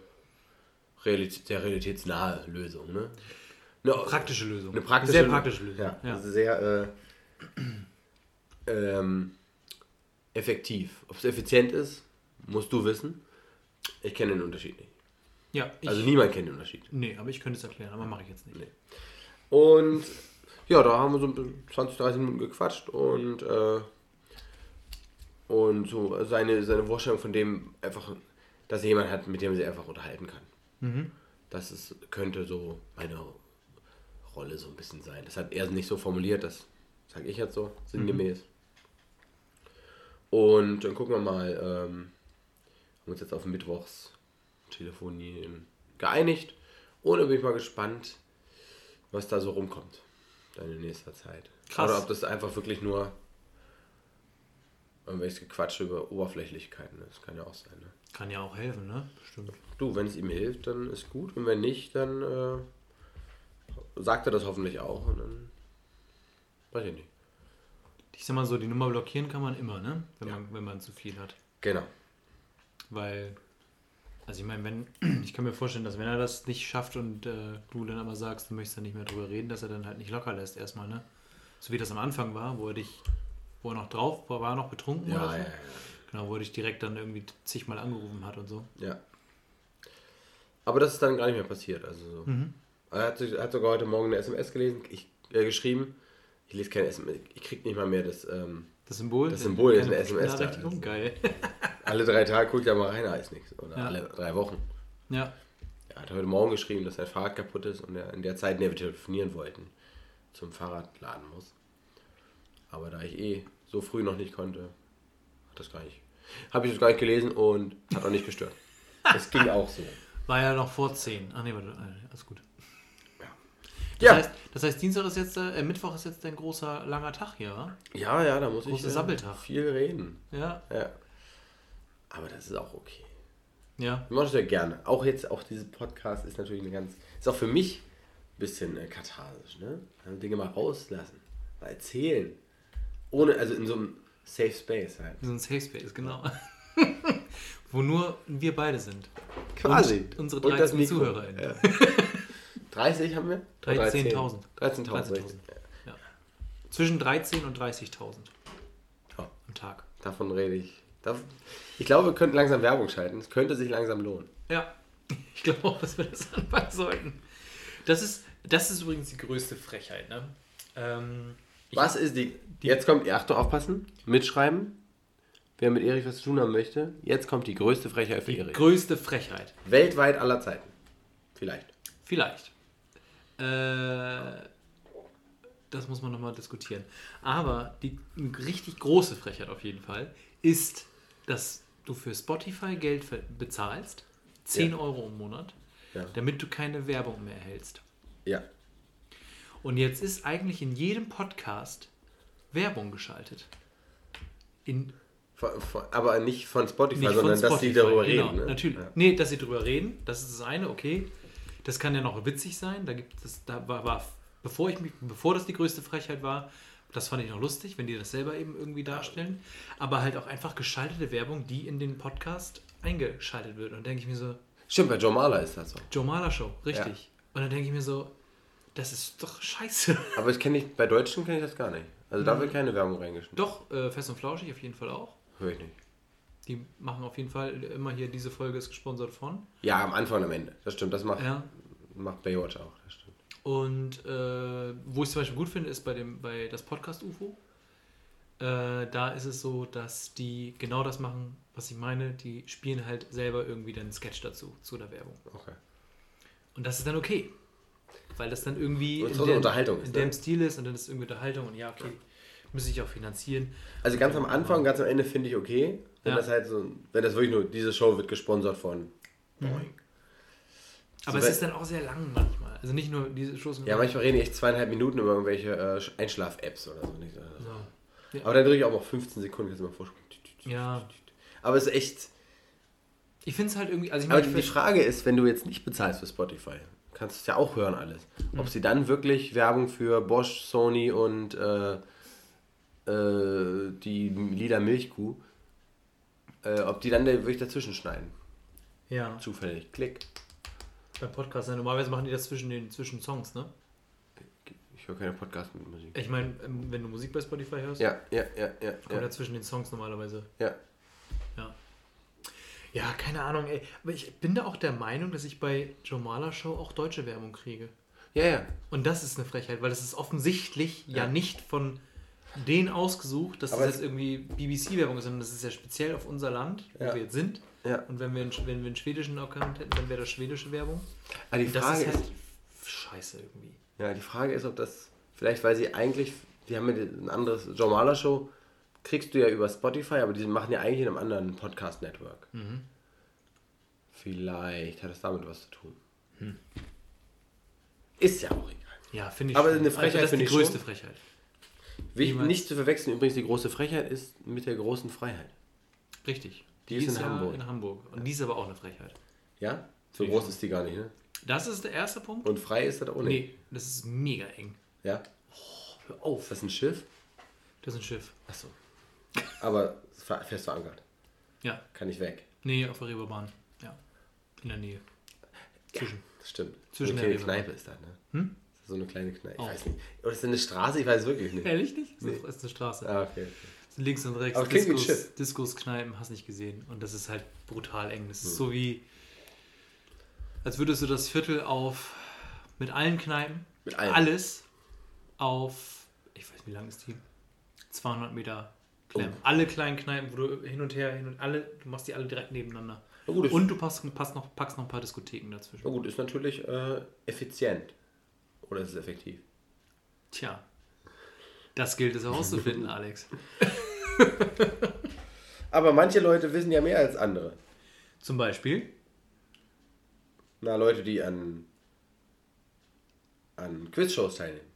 S2: Realität, sehr realitätsnahe Lösung. Ne? Eine
S3: Praktische Lösung.
S2: Eine praktische,
S3: Sehr praktische Lösung.
S2: Ja,
S3: Ja.
S2: Also sehr äh, ähm, effektiv. Ob es effizient ist, musst du wissen. Ich kenne den Unterschied nicht.
S3: Ja, ich,
S2: Also niemand kennt den Unterschied.
S3: Nee, aber ich könnte es erklären, aber mache ich jetzt nicht.
S2: Nee. Und ja, da haben wir so 20, 30 Minuten gequatscht und, äh, und so seine, seine Vorstellung von dem einfach, dass er jemanden hat, mit dem er sich einfach unterhalten kann. Das ist, könnte so meine Rolle so ein bisschen sein. Das hat er nicht so formuliert, das sage ich jetzt so, sinngemäß. Und dann gucken wir mal, ähm, haben uns jetzt auf Mittwochs telefonieren geeinigt. Und dann bin ich mal gespannt, was da so rumkommt dann in nächster Zeit.
S3: Krass.
S2: Oder ob das einfach wirklich nur irgendwelches Gequatsche über Oberflächlichkeiten ist. Kann ja auch sein. Ne?
S3: Kann ja auch helfen, ne? Stimmt.
S2: Du, wenn es ihm hilft, dann ist gut. Und wenn nicht, dann äh, sagt er das hoffentlich auch. Und dann weiß ich nicht.
S3: Ich sag mal so, die Nummer blockieren kann man immer, ne? Wenn,
S2: Ja.
S3: man, wenn man zu viel hat.
S2: Genau.
S3: Weil, also ich meine, wenn, <clears throat> ich kann mir vorstellen, dass wenn er das nicht schafft und äh, du dann aber sagst, du möchtest da nicht mehr drüber reden, dass er dann halt nicht locker lässt erstmal, ne? So wie das am Anfang war, wo er dich, wo er noch drauf war, war er noch betrunken
S2: Ja,
S3: oder so.
S2: ja, ja.
S3: Genau, wo er dich direkt dann irgendwie zigmal angerufen hat und so.
S2: Ja. Aber das ist dann gar nicht mehr passiert. Also so. Er hat, sich- hat sogar heute Morgen eine SMS gelesen, ich, äh, geschrieben. Ich lese keine SMS, ich krieg nicht mal mehr das. Ähm,
S3: Das Symbol?
S2: Das Symbol ist eine SMS da.
S3: Benachrichtigung? Geil. <laughs>
S2: alle drei Tage guckt er mal rein, da ist nichts. Oder
S3: Ja.
S2: alle drei Wochen.
S3: ja.
S2: Er hat heute Morgen geschrieben, dass sein Fahrrad kaputt ist und er in der Zeit, in der wir telefonieren wollten, zum Fahrradladen muss. Aber da ich eh so früh noch nicht konnte, hat das gar nicht. Habe ich das gar nicht gelesen und hat auch nicht gestört. Das ging auch so.
S3: War ja noch vor 10. Ach nee, warte, äh, alles gut. Das,
S2: Ja.
S3: heißt, das heißt, Dienstag ist jetzt, äh, Mittwoch ist jetzt ein großer, langer Tag hier, wa?
S2: Ja, ja, da muss
S3: Großer
S2: ich äh,
S3: Sabbeltag.
S2: viel reden.
S3: Ja.
S2: Ja. Aber das ist auch okay.
S3: Ja.
S2: Ich mache das ja gerne. Auch jetzt, auch dieser Podcast ist natürlich eine ganz, ist auch für mich ein bisschen äh, katharsisch, ne? Also Dinge mal rauslassen, mal erzählen. Ohne, also in so einem Safe Space halt.
S3: So ein Safe Space, genau. <laughs> Wo nur wir beide sind.
S2: Quasi.
S3: Und unsere
S2: Und das
S3: 13
S2: Mikro.
S3: ZuhörerInnen.
S2: Ja. <laughs> 30 haben wir?
S3: 13.000.
S2: 13.000.
S3: 13.000.
S2: richtig.
S3: Ja. Zwischen 13 und 30.000
S2: Ja.
S3: am Tag.
S2: Davon rede ich. Ich glaube, wir könnten langsam Werbung schalten. Es könnte sich langsam lohnen.
S3: Ja, <laughs> ich glaube auch, dass wir das anfangen sollten. Das ist, das ist übrigens die größte Frechheit. Ne? Ähm,
S2: Was ist die. Jetzt kommt, Achtung, aufpassen. Mitschreiben. Wer mit Erich was zu tun haben möchte. Jetzt kommt die größte Frechheit für
S3: Die
S2: Erich.
S3: größte Frechheit.
S2: Weltweit aller Zeiten. Vielleicht.
S3: Vielleicht. Äh, das muss man nochmal diskutieren. Aber die richtig große Frechheit auf jeden Fall ist, dass du für Spotify Geld bezahlst, 10
S2: Ja.
S3: Euro im Monat,
S2: Ja.
S3: damit du keine Werbung mehr erhältst.
S2: Ja.
S3: Und jetzt ist eigentlich in jedem Podcast Werbung geschaltet. In
S2: Von, von, aber nicht von Spotify,
S3: Nicht
S2: sondern
S3: von
S2: dass die
S3: Spotify,
S2: darüber
S3: genau,
S2: reden. Ne?
S3: Natürlich.
S2: Ja.
S3: Nee, dass sie darüber reden, das ist das eine, okay. Das kann ja noch witzig sein. Da gibt es, da war, war bevor ich mich, bevor das die größte Frechheit war, das fand ich noch lustig, wenn die das selber eben irgendwie darstellen. Aber halt auch einfach geschaltete Werbung, die in den Podcast eingeschaltet wird. Und dann denke ich mir so,
S2: Stimmt, bei Joe Marler ist das so.
S3: Joe Maler Show, richtig. Und dann denke ich mir so, das ist doch scheiße. <laughs>
S2: Aber ich kenne nicht, bei Deutschen kenne ich das gar nicht. Also da wird keine Werbung reingeschnitten.
S3: Doch, äh, Fest und Flauschig auf jeden Fall auch.
S2: Höre ich nicht.
S3: Die machen auf jeden Fall immer hier, diese Folge ist gesponsert von.
S2: Ja, am Anfang und am Ende. Das stimmt, das macht,
S3: Ja.
S2: macht Baywatch auch. Das stimmt.
S3: Und äh, wo ich zum Beispiel gut finde, ist bei dem bei das Podcast UFO. Äh, da ist es so, dass die genau das machen, was ich meine. Die spielen halt selber irgendwie dann einen Sketch dazu, zu der Werbung.
S2: Okay.
S3: Und das ist dann okay. Weil das dann irgendwie in, dem-
S2: Unterhaltung ist,
S3: in
S2: ne?
S3: dem Stil ist und dann ist irgendwie Unterhaltung und ja, okay, muss ich auch finanzieren.
S2: Also ganz am Anfang, ganz am Ende finde ich okay. Wenn
S3: Ja.
S2: das halt so, wenn das wirklich nur, diese Show wird gesponsert von Boing.
S3: Aber
S2: So,
S3: es
S2: weil-
S3: ist dann auch sehr lang manchmal. Also nicht nur diese Shows.
S2: Ja, manchmal reden die echt zweieinhalb Minuten über irgendwelche äh, Einschlaf-Apps oder so. Nicht? so.
S3: so.
S2: Aber dann drücke ich auch noch 15 Sekunden jetzt mal vor.
S3: Ja,
S2: Aber es ist echt.
S3: ich finde es halt irgendwie. Also ich
S2: Aber
S3: meine,
S2: die
S3: ich
S2: Frage ist, wenn du jetzt nicht bezahlst für Spotify, kannst du es ja auch hören alles.
S3: Mhm.
S2: Ob sie dann wirklich Werbung für Bosch, Sony und äh, äh, die Lila Milchkuh, äh, ob die dann da wirklich dazwischen schneiden.
S3: ja,
S2: Zufällig. Klick.
S3: beim Podcast. ja, Normalerweise machen die das zwischen den zwischen Songs, ne?
S2: Ich höre keine Podcast mit Musik.
S3: Ich meine, ähm, wenn du Musik bei Spotify hörst,
S2: Ja, ja, ja, ja.
S3: kommt
S2: Ja,
S3: ja zwischen den Songs normalerweise.
S2: ja.
S3: Ja. Ja, keine Ahnung, ey. Aber ich bin da auch der Meinung, dass ich bei Joe Maler Show auch deutsche Werbung kriege.
S2: ja, ja.
S3: Und das ist eine Frechheit, weil das ist offensichtlich ja,
S2: Ja.
S3: nicht von denen ausgesucht, dass
S2: Aber
S3: das
S2: es-
S3: jetzt irgendwie BBC-Werbung ist, sondern das ist ja speziell auf unser Land, wo
S2: Ja.
S3: wir jetzt sind.
S2: ja.
S3: Und wenn wir, einen, wenn wir einen schwedischen Account hätten, dann wäre das schwedische Werbung.
S2: Aber die Frage
S3: ist
S2: ist,
S3: halt scheiße irgendwie.
S2: Ja, die Frage ist, ob das, vielleicht weil sie eigentlich, die haben ja ein anderes, Joe Maler Show, kriegst du ja über Spotify, aber die machen ja eigentlich in einem anderen Podcast-Network. Vielleicht hat das damit was zu tun. Ist ja auch egal.
S3: Ja, finde ich.
S2: Aber
S3: schon.
S2: eine Frechheit
S3: das ist
S2: finde
S3: die
S2: ich
S3: größte
S2: schon.
S3: Frechheit.
S2: Wichtig, nicht zu verwechseln, übrigens die große Frechheit ist mit der großen Freiheit.
S3: Richtig.
S2: Die ist in
S3: ja
S2: Hamburg.
S3: in Hamburg. Und die ist aber auch eine Frechheit.
S2: Ja? So
S3: ich
S2: groß ist die gar nicht, ne?
S3: Das ist der erste Punkt.
S2: Und frei ist das auch nicht.
S3: Nee, das ist mega eng.
S2: Ja?
S3: Hör auf.
S2: Ist das ein Schiff?
S3: Das ist ein Schiff.
S2: Achso. Aber fest verankert.
S3: Ja.
S2: Kann ich weg.
S3: Nee, auf der Reeperbahn. Ja. In der Nähe. Zwischen.
S2: Das stimmt.
S3: Zwischen
S2: so eine
S3: der
S2: kleine. Kneipe ist das, ne?
S3: Hm?
S2: So eine kleine Kneipe. Ich
S3: Oh.
S2: weiß nicht. Oder ist das eine Straße? Ich weiß es wirklich nicht.
S3: Ehrlich nicht?
S2: Nee.
S3: Das ist eine Straße.
S2: Ah, okay.
S3: Links und rechts.
S2: Aber
S3: Diskos. Diskos, Kneipen, hast nicht gesehen. Und das ist halt brutal eng. Das ist
S2: Hm.
S3: so wie, als würdest du das Viertel auf, mit allen Kneipen,
S2: Mit allen.
S3: alles auf, ich weiß nicht, wie lang ist die? 200 Meter
S2: Oh.
S3: Alle kleinen Kneipen, wo du hin und her, hin und alle, du machst die alle direkt nebeneinander.
S2: Na gut,
S3: und du passt, passt noch, packst noch ein paar Diskotheken dazwischen.
S2: Na gut, ist natürlich äh, effizient. Oder ist es effektiv?
S3: Tja, das gilt es herauszufinden, <laughs> Alex.
S2: Aber manche Leute wissen ja mehr als andere.
S3: Zum Beispiel,
S2: Na, Leute, die an, an Quizshows teilnehmen.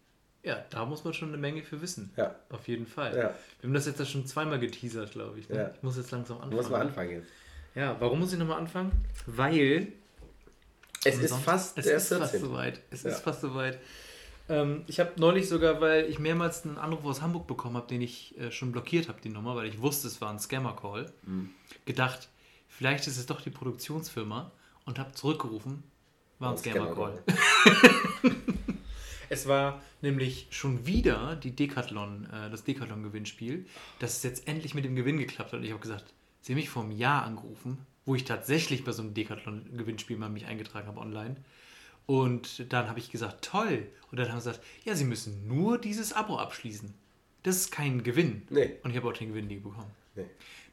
S3: Ja, da muss man schon eine Menge für wissen.
S2: Ja.
S3: Auf jeden Fall.
S2: Ja.
S3: Wir haben das jetzt ja schon zweimal geteasert, glaube ich. Ne?
S2: Ja.
S3: Ich muss jetzt langsam anfangen.
S2: Muss man anfangen jetzt.
S3: Ja, warum muss ich nochmal anfangen? Weil
S2: Es ist fast
S3: es ist fast
S2: 14.
S3: soweit. Es
S2: Ja.
S3: ist fast soweit. Ähm, ich habe neulich sogar, weil ich mehrmals einen Anruf aus Hamburg bekommen habe, den ich äh, schon blockiert habe, die Nummer, weil ich wusste, es war ein Scammer-Call,
S2: Mhm.
S3: gedacht, vielleicht ist es doch die Produktionsfirma und habe zurückgerufen, war ein
S2: Ein
S3: Scammer-Call. <laughs> Es war nämlich schon wieder die Decathlon, äh, das Decathlon-Gewinnspiel, dass es jetzt endlich mit dem Gewinn geklappt hat. Und ich habe gesagt, sie haben mich vor einem Jahr angerufen, wo ich tatsächlich bei so einem Decathlon-Gewinnspiel mal mich eingetragen habe online. Und dann habe ich gesagt, toll. Und dann haben sie gesagt, ja, sie müssen nur dieses Abo abschließen. Das ist kein Gewinn.
S2: Nee.
S3: Und ich habe auch den Gewinn nie bekommen.
S2: Nee.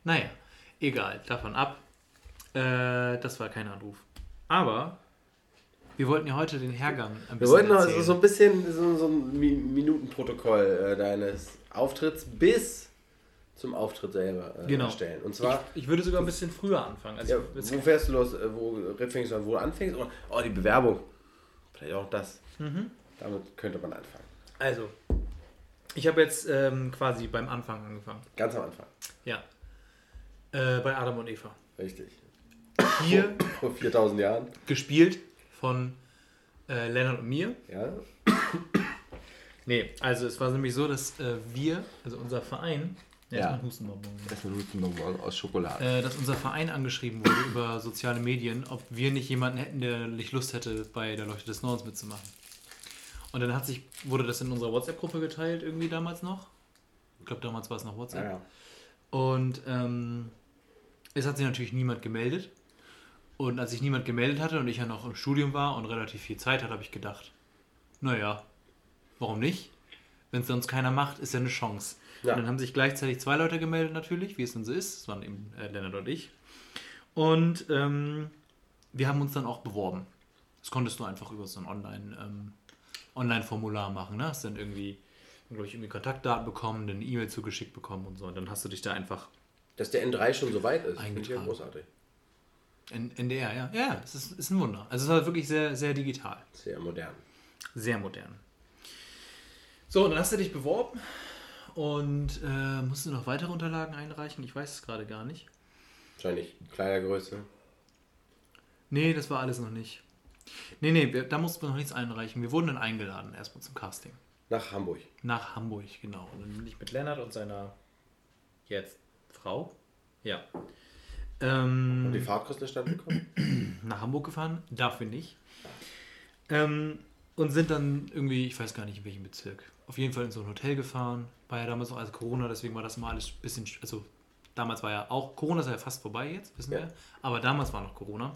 S3: Naja, egal, davon ab. Äh, das war kein Anruf. Aber wir wollten ja heute den Hergang ein
S2: Wir
S3: bisschen
S2: wollten noch
S3: erzählen.
S2: so, so ein bisschen so, so ein Mi- Minutenprotokoll äh, deines Auftritts bis zum Auftritt selber äh,
S3: Genau.
S2: erstellen. Und zwar,
S3: Ich, ich würde sogar ein bisschen früher anfangen. Also
S2: ja, wo fährst du los? Äh, Wo fängst du an? Wo du anfängst? Oder, oh, die Bewerbung. Vielleicht auch das.
S3: Mhm.
S2: Damit könnte man anfangen.
S3: also, ich habe jetzt ähm, quasi beim Anfang angefangen.
S2: Ganz am Anfang.
S3: Ja. Äh, bei Adam und Eva.
S2: Richtig.
S3: Hier
S2: Vor 4000 Jahren.
S3: gespielt von äh, Lennart und mir.
S2: Ja. <coughs>
S3: Nee, also es war nämlich so, dass äh, wir, also unser Verein, ja,
S2: Ja.
S3: ist Hustenbonbon.
S2: Das ist ein Hustenbonbon aus Schokolade.
S3: äh, dass unser Verein angeschrieben wurde über soziale Medien, ob wir nicht jemanden hätten, der nicht Lust hätte, bei der Leuchte des Nordens mitzumachen. Und dann hat sich, wurde das in unserer WhatsApp-Gruppe geteilt, irgendwie damals noch. Ich glaube, damals war es noch WhatsApp.
S2: Ja, ja.
S3: Und ähm, es hat sich natürlich niemand gemeldet. Und als sich niemand gemeldet hatte und ich ja noch im Studium war und relativ viel Zeit hatte, habe ich gedacht, naja, warum nicht? Wenn es sonst keiner macht, ist ja eine Chance.
S2: Ja.
S3: Und dann haben sich gleichzeitig zwei Leute gemeldet natürlich, wie es dann so ist. Das waren eben äh, Lennart und ich. Und ähm, wir haben uns dann auch beworben. Das konntest du einfach über so ein Online, ähm, Online-Formular machen. Ne? Hast dann irgendwie, glaube ich, irgendwie Kontaktdaten bekommen, eine E-Mail zugeschickt bekommen und so. Und dann hast du dich da einfach
S2: Dass der N3 schon so weit ist, finde ich ja großartig.
S3: In NDR, ja. Ja, es ist, ist ein Wunder. Also es war wirklich sehr, sehr digital.
S2: Sehr modern.
S3: Sehr modern. So, und dann hast du dich beworben und äh, musst du noch weitere Unterlagen einreichen? Ich weiß es gerade gar nicht.
S2: Wahrscheinlich Kleidergröße.
S3: Nee, das war alles noch nicht. Nee, nee, wir, da mussten wir noch nichts einreichen. Wir wurden dann eingeladen, erstmal zum Casting.
S2: Nach Hamburg.
S3: Nach Hamburg, genau. Und dann bin ich mit Lennart und seiner jetzt Frau. Ja. Ähm,
S2: Und die Fahrtkosten erstattet bekommen? <clears throat>
S3: nach Hamburg gefahren, dafür nicht. Ähm, und sind dann irgendwie, ich weiß gar nicht in welchem Bezirk, auf jeden Fall in so ein Hotel gefahren. War ja damals noch als Corona, deswegen war das mal alles ein bisschen, sch- also damals war ja auch, Corona ist ja fast vorbei jetzt, wissen
S2: Ja.
S3: wir, aber damals war noch Corona.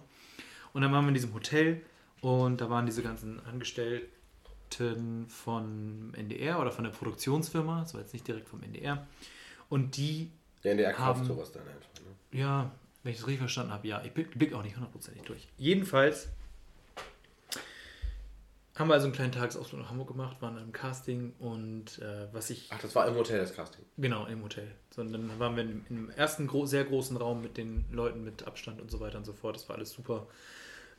S3: Und dann waren wir in diesem Hotel und da waren diese ganzen Angestellten von NDR oder von der Produktionsfirma, das war jetzt nicht direkt vom NDR. Und die
S2: Der NDR kauft
S3: Haben-
S2: sowas dann einfach. Ne?
S3: ja, wenn ich das richtig verstanden habe, ja. Ich blick, blick auch nicht hundertprozentig durch. Jedenfalls haben wir also einen kleinen Tagesausflug nach Hamburg gemacht, waren im Casting und äh, was ich
S2: Ach, das war im Hotel das Casting.
S3: Genau, im Hotel. So, und dann waren wir im, im ersten gro sehr großen Raum mit den Leuten mit Abstand und so weiter und so fort. Das war alles super.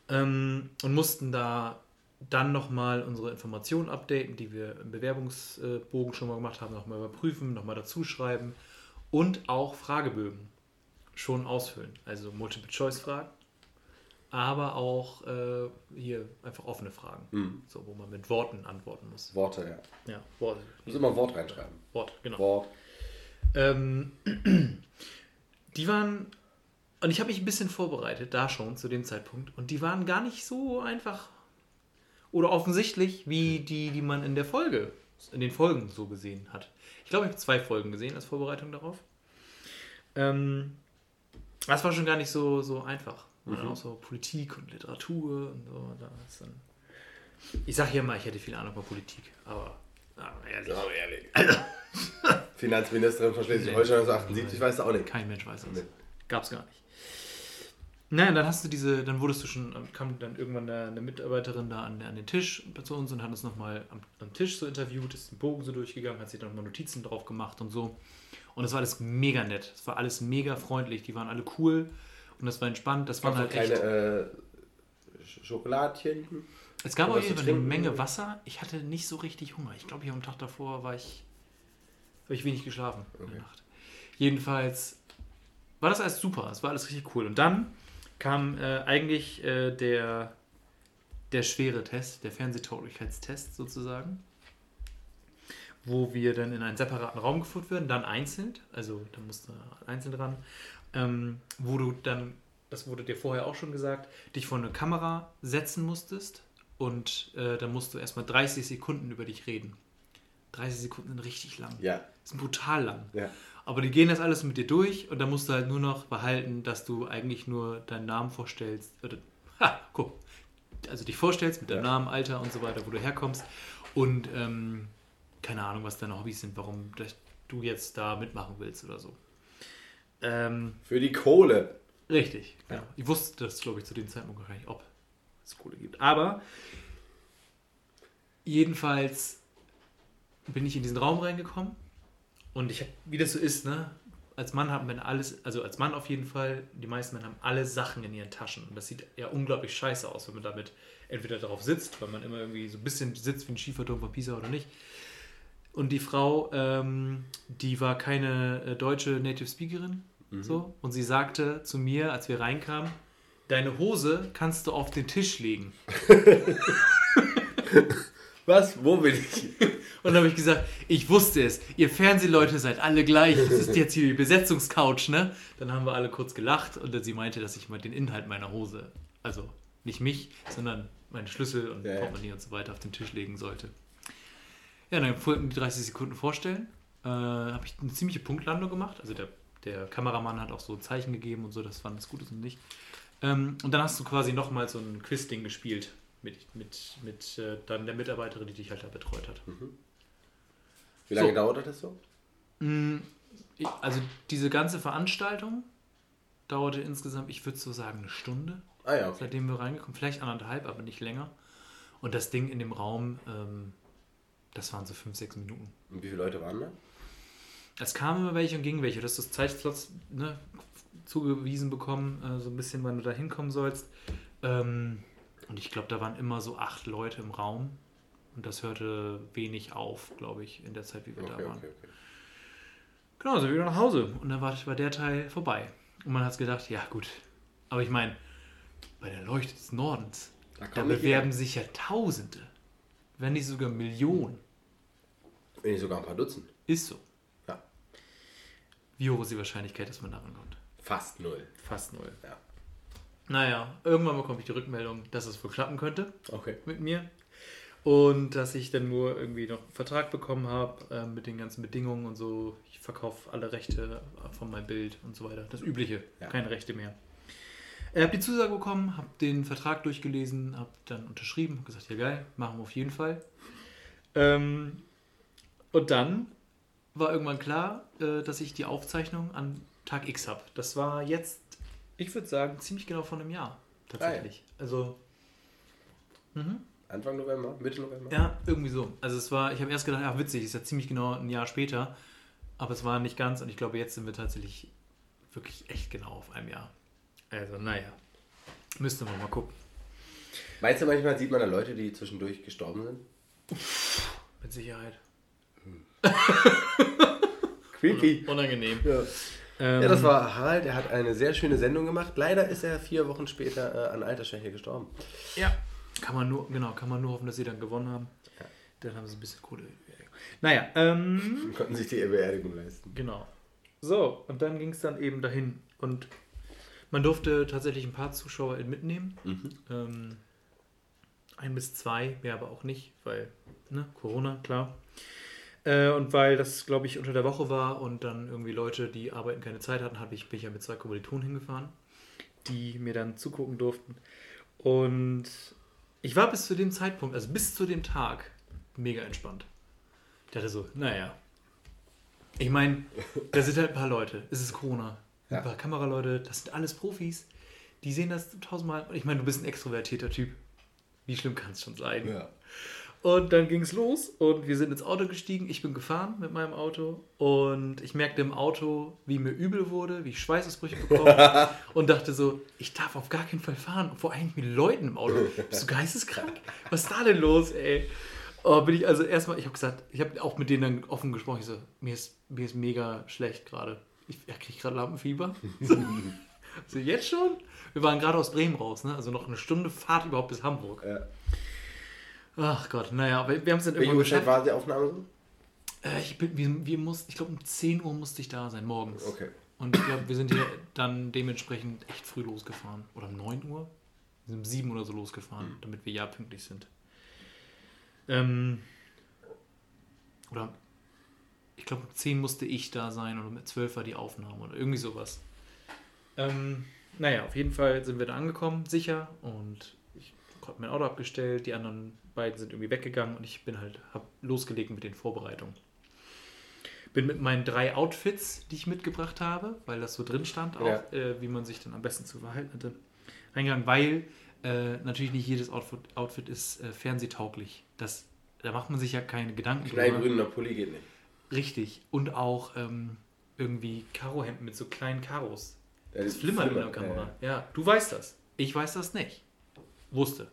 S3: Ähm, und mussten da dann nochmal unsere Informationen updaten, die wir im Bewerbungsbogen schon mal gemacht haben, nochmal überprüfen, nochmal dazuschreiben und auch Fragebögen schon ausfüllen. Also Multiple-Choice-Fragen, aber auch äh, hier einfach offene Fragen,
S2: Mhm.
S3: so, wo man mit Worten antworten muss.
S2: Worte, ja.
S3: Ja, Worte.
S2: Muss immer Wort reinschreiben.
S3: Wort, genau.
S2: Wort.
S3: Ähm, <clears throat> die waren, und ich habe mich ein bisschen vorbereitet, da schon zu dem Zeitpunkt, und die waren gar nicht so einfach oder offensichtlich wie die, die man in der Folge, in den Folgen so gesehen hat. Ich glaube, ich habe zwei Folgen gesehen als Vorbereitung darauf. Ähm, das war schon gar nicht so, so einfach. Und dann auch so Politik und Literatur und so. Dann ich sage hier mal, ich hätte viel Ahnung von Politik, aber ehrlich,
S2: mal ehrlich. <laughs> Finanzministerin von Schleswig-Holstein 1978, weißt du auch nicht.
S3: Kein Mensch weiß das.
S2: Nee.
S3: Gab's gar nicht. Naja, dann hast du diese, dann wurdest du schon, kam dann irgendwann eine, eine Mitarbeiterin da an, an den Tisch zu uns und hat uns nochmal am, am Tisch so interviewt, ist den Bogen so durchgegangen, hat sich dann nochmal Notizen drauf gemacht und so. Und das war alles mega nett. Es war alles mega freundlich, die waren alle cool und das war entspannt. Das waren halt echt.
S2: kleine äh, Sch- Schokoladchen.
S3: Es gab Fall eine. Menge Wasser. Ich hatte nicht so richtig Hunger. Ich glaube, ich am Tag davor war ich, habe ich wenig geschlafen in der
S2: Okay.
S3: Nacht. Jedenfalls war das alles super. Es war alles richtig cool. Und dann kam äh, eigentlich äh, der, der schwere Test, der Fernsehtauglichkeitstest sozusagen, wo wir dann in einen separaten Raum geführt werden, dann einzeln, also da musste einzeln dran, ähm, wo du dann, das wurde dir vorher auch schon gesagt, dich vor eine Kamera setzen musstest und äh, dann musst du erstmal 30 Sekunden über dich reden. 30 Sekunden sind richtig lang.
S2: Ja,
S3: sind brutal lang.
S2: ja.
S3: Aber die gehen das alles mit dir durch und dann musst du halt nur noch behalten, dass du eigentlich nur deinen Namen vorstellst. Oder, ha, guck. Also dich vorstellst mit deinem
S2: Ja.
S3: Namen, Alter und so weiter, wo du herkommst. Und ähm, keine Ahnung, was deine Hobbys sind, warum du jetzt da mitmachen willst oder so. Ähm,
S2: Für die Kohle.
S3: Richtig, genau. Ich wusste das, glaube ich, zu dem Zeitpunkt gar nicht, ob es Kohle gibt. Aber jedenfalls bin ich in diesen Raum reingekommen und ich habe, wie das so ist, ne? Als Mann haben wir alles, also als Mann auf jeden Fall, die meisten Männer haben alle Sachen in ihren Taschen. Und das sieht ja unglaublich scheiße aus, wenn man damit entweder darauf sitzt, weil man immer irgendwie so ein bisschen sitzt wie ein Schieferturm von Pisa oder nicht. Und die Frau, ähm, die war keine äh, deutsche Native Speakerin. So, und sie sagte zu mir, als wir reinkamen, deine Hose kannst du auf den Tisch legen. <laughs>
S2: Was? Wo bin ich? <laughs>
S3: Und dann habe ich gesagt, ich wusste es, ihr Fernsehleute seid alle gleich, das ist jetzt hier die Besetzungscouch, ne? Dann haben wir alle kurz gelacht und sie meinte, dass ich mal den Inhalt meiner Hose, also nicht mich, sondern meine Schlüssel und
S2: Ja, ja.
S3: Portemonnaie und so weiter auf den Tisch legen sollte. Ja, dann die 30 Sekunden vorstellen. Äh, habe ich eine ziemliche Punktlandung gemacht. Also der, der Kameramann hat auch so Zeichen gegeben und so, dass wann es gut ist und nicht. Ähm, und dann hast du quasi nochmal so ein Quiz-Ding gespielt mit, mit, mit äh, dann der Mitarbeiterin, die dich halt da betreut hat.
S2: Wie lange
S3: So.
S2: dauert das so?
S3: Mm, Also diese ganze Veranstaltung dauerte insgesamt, ich würde so sagen, eine Stunde,
S2: Ah ja, okay.
S3: seitdem wir reingekommen, vielleicht anderthalb, aber nicht länger. Und das Ding in dem Raum, ähm, das waren so fünf, sechs Minuten.
S2: Und wie viele Leute waren da?
S3: Es kamen immer welche und gingen welche. Du hast das Zeitplatz ne, zugewiesen bekommen, äh, so ein bisschen, wann du da hinkommen sollst. Ähm, und ich glaube, da waren immer so acht Leute im Raum. Und das hörte wenig auf, glaube ich, in der Zeit, wie wir da
S2: Okay,
S3: waren.
S2: okay, okay.
S3: Genau, sind wir wieder nach Hause. Und dann war, war der Teil vorbei. Und man hat gedacht, ja gut. Aber ich meine, bei der Leuchte des Nordens,
S2: Da
S3: da bewerben sich ja Tausende. Wenn nicht sogar Millionen.
S2: Wenn nicht sogar ein paar Dutzend.
S3: Ist so.
S2: Ja.
S3: Wie hoch ist die Wahrscheinlichkeit, dass man da rankommt?
S2: Fast null.
S3: Fast null.
S2: Ja.
S3: Naja, irgendwann bekomme ich die Rückmeldung, dass es wohl klappen könnte
S2: Okay.
S3: mit mir. Und dass ich dann nur irgendwie noch einen Vertrag bekommen habe äh, mit den ganzen Bedingungen und so. Ich verkaufe alle Rechte von meinem Bild und so weiter. Das Übliche,
S2: Ja.
S3: keine Rechte mehr. Ich habe die Zusage bekommen, habe den Vertrag durchgelesen, habe dann unterschrieben, habe gesagt, ja geil, machen wir auf jeden Fall. Ähm, und dann war irgendwann klar, äh, dass ich die Aufzeichnung an Tag X habe. Das war jetzt, ich würde sagen, ziemlich genau vor einem Jahr. Tatsächlich. Also,
S2: Anfang November, Mitte November.
S3: Ja, irgendwie so. Also es war, ich habe erst gedacht, ach witzig, ist ja ziemlich genau ein Jahr später. Aber es war nicht ganz und ich glaube, jetzt sind wir tatsächlich wirklich echt genau auf einem Jahr. Also, naja. Müsste man mal gucken.
S2: Meinst du, manchmal sieht man da Leute, die zwischendurch gestorben sind?
S3: Mit Sicherheit. <laughs>
S2: Creepy.
S3: Unangenehm.
S2: Ja.
S3: Ähm,
S2: ja, das war Harald. Er hat eine sehr schöne Sendung gemacht. Leider ist er vier Wochen später äh, an Altersschwäche gestorben.
S3: Ja. Kann man nur, genau, kann man nur hoffen, dass sie dann gewonnen haben. Dann haben sie ein bisschen Kohle. Naja, ähm,
S2: konnten sich die Beerdigung leisten.
S3: Genau. So, und dann ging es dann eben dahin. Und man durfte tatsächlich ein paar Zuschauer mitnehmen. Ähm, ein bis zwei, mehr aber auch nicht, weil, ne, Corona, klar. Äh, und weil das, glaube ich, unter der Woche war und dann irgendwie Leute, die arbeiten, keine Zeit hatten, hab ich, bin ich ja mit zwei Kommilitonen hingefahren, die mir dann zugucken durften. Und ich war bis zu dem Zeitpunkt, also bis zu dem Tag, mega entspannt. Ich dachte so, naja. Ich meine, da sind halt ein paar Leute. Es ist Corona. Ein
S2: Ja.
S3: paar Kameraleute, das sind alles Profis. Die sehen das tausendmal. Ich meine, du bist ein extrovertierter Typ. Wie schlimm kann es schon sein?
S2: Ja.
S3: Und dann ging es los und wir sind ins Auto gestiegen. Ich bin gefahren mit meinem Auto und ich merkte im Auto, wie mir übel wurde, wie ich Schweißausbrüche bekomme <laughs> und dachte so, ich darf auf gar keinen Fall fahren. Und vor allem mit Leuten im Auto. Bist du geisteskrank? Was ist da denn los, ey? Oh, bin ich also erstmal, ich habe gesagt, ich habe auch mit denen dann offen gesprochen. Ich so, mir ist, mir ist mega schlecht gerade. Ich ja, kriege gerade Lampenfieber. <laughs> so, jetzt schon? Wir waren gerade aus Bremen raus, ne? Also noch eine Stunde Fahrt überhaupt bis Hamburg.
S2: Ja.
S3: Ach Gott, naja, aber wir haben es dann irgendwann geschafft.
S2: war die Aufnahme so?
S3: Äh, ich bin, wir, wir ich glaube um 10 Uhr musste ich da sein, morgens.
S2: Okay.
S3: Und ich glaube, wir sind hier dann dementsprechend echt früh losgefahren. Oder um 9 Uhr? Wir sind um 7 oder so losgefahren, damit wir ja pünktlich sind. Ähm, oder ich glaube, um 10 musste ich da sein und um 12 war die Aufnahme oder irgendwie sowas. Ähm, naja, auf jeden Fall sind wir da angekommen, sicher. Und ich habe mein Auto abgestellt, die anderen beiden sind irgendwie weggegangen und ich bin halt, hab losgelegt mit den Vorbereitungen. Bin mit meinen drei Outfits, die ich mitgebracht habe, weil das so drin stand, auch,
S2: Ja.
S3: äh, wie man sich dann am besten zu verhalten hatte, reingegangen, weil äh, natürlich nicht jedes Outfit, Outfit ist äh, fernsehtauglich. Das, da macht man sich ja keine Gedanken
S2: Knallgrüner Pulli geht nicht.
S3: Richtig. Und auch ähm, irgendwie Karohemden mit so kleinen Karos.
S2: Ja,
S3: Das flimmert in der Kamera. Ja, du weißt das. Ich weiß das nicht. Wusste.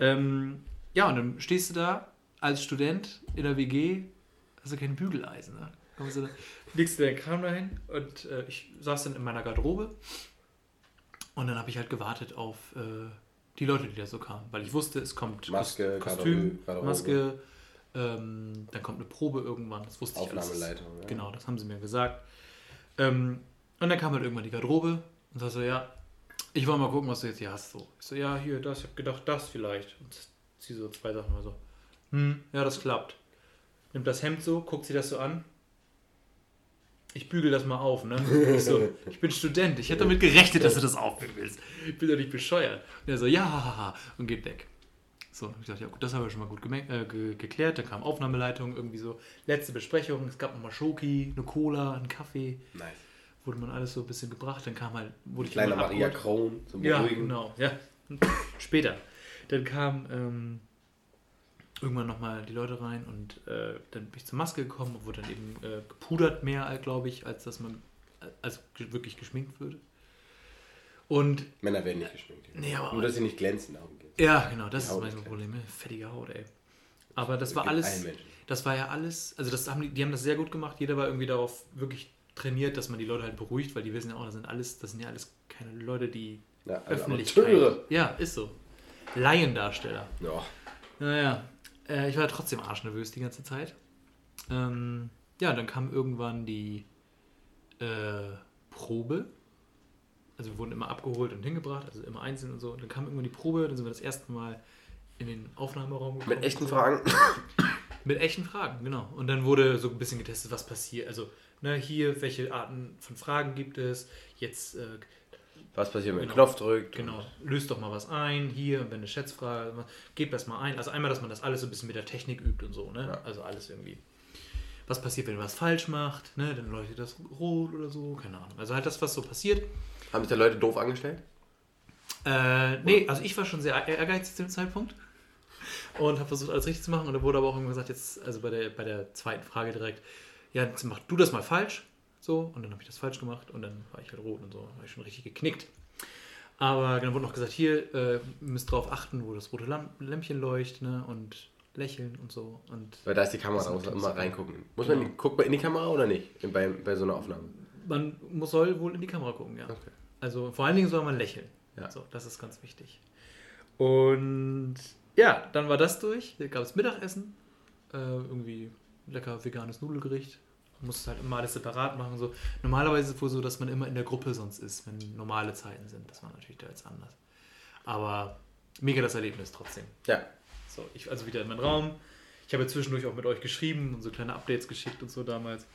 S3: Ähm, ja, und dann stehst du da als Student in der WG, hast du kein Bügeleisen. Ne? Kommst du da, legst du deinen Kram dahin und äh, ich saß dann in meiner Garderobe und dann habe ich halt gewartet auf äh, die Leute, die da so kamen, weil ich wusste, es kommt
S2: Maske,
S3: Kos- Kostüm,
S2: Garderobe.
S3: Maske, ähm, dann kommt eine Probe irgendwann, das wusste ich alles.
S2: Aufnahmeleitung. Ja.
S3: Genau, das haben sie mir gesagt. Ähm, und dann kam halt irgendwann die Garderobe und sagte so, ja, ich wollte mal gucken, was du jetzt hier hast. So. Ich so, ja, hier, das, ich hab gedacht, das vielleicht. Und sie so zwei Sachen mal so, hm, ja, das klappt. Nimmt das Hemd so, guckt sie das so an. Ich bügel das mal auf, ne? <laughs> Ich so, ich bin Student, ich hätte damit gerechnet, dass du das aufbügelst. Ich bin doch nicht bescheuert. Und er so, ja, und geht weg. So, ich dachte, ja gut, das haben wir schon mal gut äh, ge geklärt. Dann kam Aufnahmeleitung, irgendwie so letzte Besprechung. Es gab nochmal Schoki, eine Cola, einen Kaffee.
S2: Nice.
S3: Wurde man alles so ein bisschen gebracht. Dann kam halt, wurde ich
S2: Kleiner
S3: irgendwann
S2: Maria. Kron zum
S3: Ja,
S2: Beruhigen.
S3: genau. Ja. <laughs> Später. Dann kamen ähm, irgendwann nochmal die Leute rein und äh, dann bin ich zur Maske gekommen und wurde dann eben äh, gepudert mehr, glaube ich, als dass man als ge- wirklich geschminkt würde. Und
S2: Männer werden nicht geschminkt.
S3: Nee, aber-
S2: Nur, dass sie nicht glänzen Augen gehen.
S3: ja, genau, das
S2: Die
S3: ist
S2: Haut
S3: mein
S2: ist
S3: Problem. Fettige Haut, ey. Aber das
S2: Das
S3: war alles, das war ja alles, also das haben die, die haben das sehr gut gemacht. Jeder war irgendwie darauf wirklich trainiert, dass man die Leute halt beruhigt, weil die wissen ja auch, das sind alles, das sind ja alles keine Leute, die
S2: Ja, also
S3: Öffentlichkeit. Ja, ist so. Laiendarsteller.
S2: Ja.
S3: Naja, äh, ich war trotzdem arschnervös die ganze Zeit. Ähm, ja, dann kam irgendwann die äh, Probe. Also wir wurden immer abgeholt und hingebracht, also immer einzeln und so. Und dann kam irgendwann die Probe, dann sind wir das erste Mal in den Aufnahmeraum gekommen.
S2: Mit echten Fragen. <coughs>
S3: Mit echten Fragen, genau. Und dann wurde so ein bisschen getestet, was passiert. Also, ne, hier, welche Arten von Fragen gibt es? Jetzt, äh,
S2: Was passiert, wenn man
S3: Genau.
S2: Knopf drückt?
S3: Genau, löst doch mal was ein, hier, wenn eine Schätzfrage, gebt das mal ein. Also einmal, dass man das alles so ein bisschen mit der Technik übt und so, ne?
S2: Ja.
S3: Also alles irgendwie. Was passiert, wenn man was falsch macht, ne? Dann leuchtet das rot oder so, keine Ahnung. Also halt das, was so passiert.
S2: Haben sich da Leute doof angestellt?
S3: Äh, nee, also ich war schon sehr ehrgeizig zu dem Zeitpunkt. und habe versucht, alles richtig zu machen. Und da wurde aber auch irgendwann gesagt, jetzt, also bei der, bei der zweiten Frage direkt, ja, jetzt mach du das mal falsch. So, und dann habe ich das falsch gemacht und dann war ich halt rot und so, war ich schon richtig geknickt. Aber dann wurde noch gesagt, hier äh, müsst drauf achten, wo das rote Lamp Lämpchen leuchtet ne? und lächeln und so. Und
S2: Weil da ist die Kamera, muss man immer reingucken. Muss man,
S3: Genau.
S2: guckt man in die Kamera oder nicht? Bei, bei so einer Aufnahme.
S3: Man muss, soll wohl in die Kamera gucken, ja.
S2: Okay.
S3: Also vor allen Dingen soll man lächeln.
S2: Ja.
S3: So, das ist ganz wichtig. Und ja, dann war das durch. Da gab es Mittagessen. Äh, irgendwie lecker veganes Nudelgericht. Man muss halt immer alles separat machen. So. Normalerweise ist es wohl so, dass man immer in der Gruppe sonst ist, wenn normale Zeiten sind. Das war natürlich da jetzt anders. Aber mega das Erlebnis trotzdem.
S2: Ja.
S3: So, ich also wieder in meinen Raum. Ich habe ja zwischendurch auch mit euch geschrieben und so kleine Updates geschickt und so damals.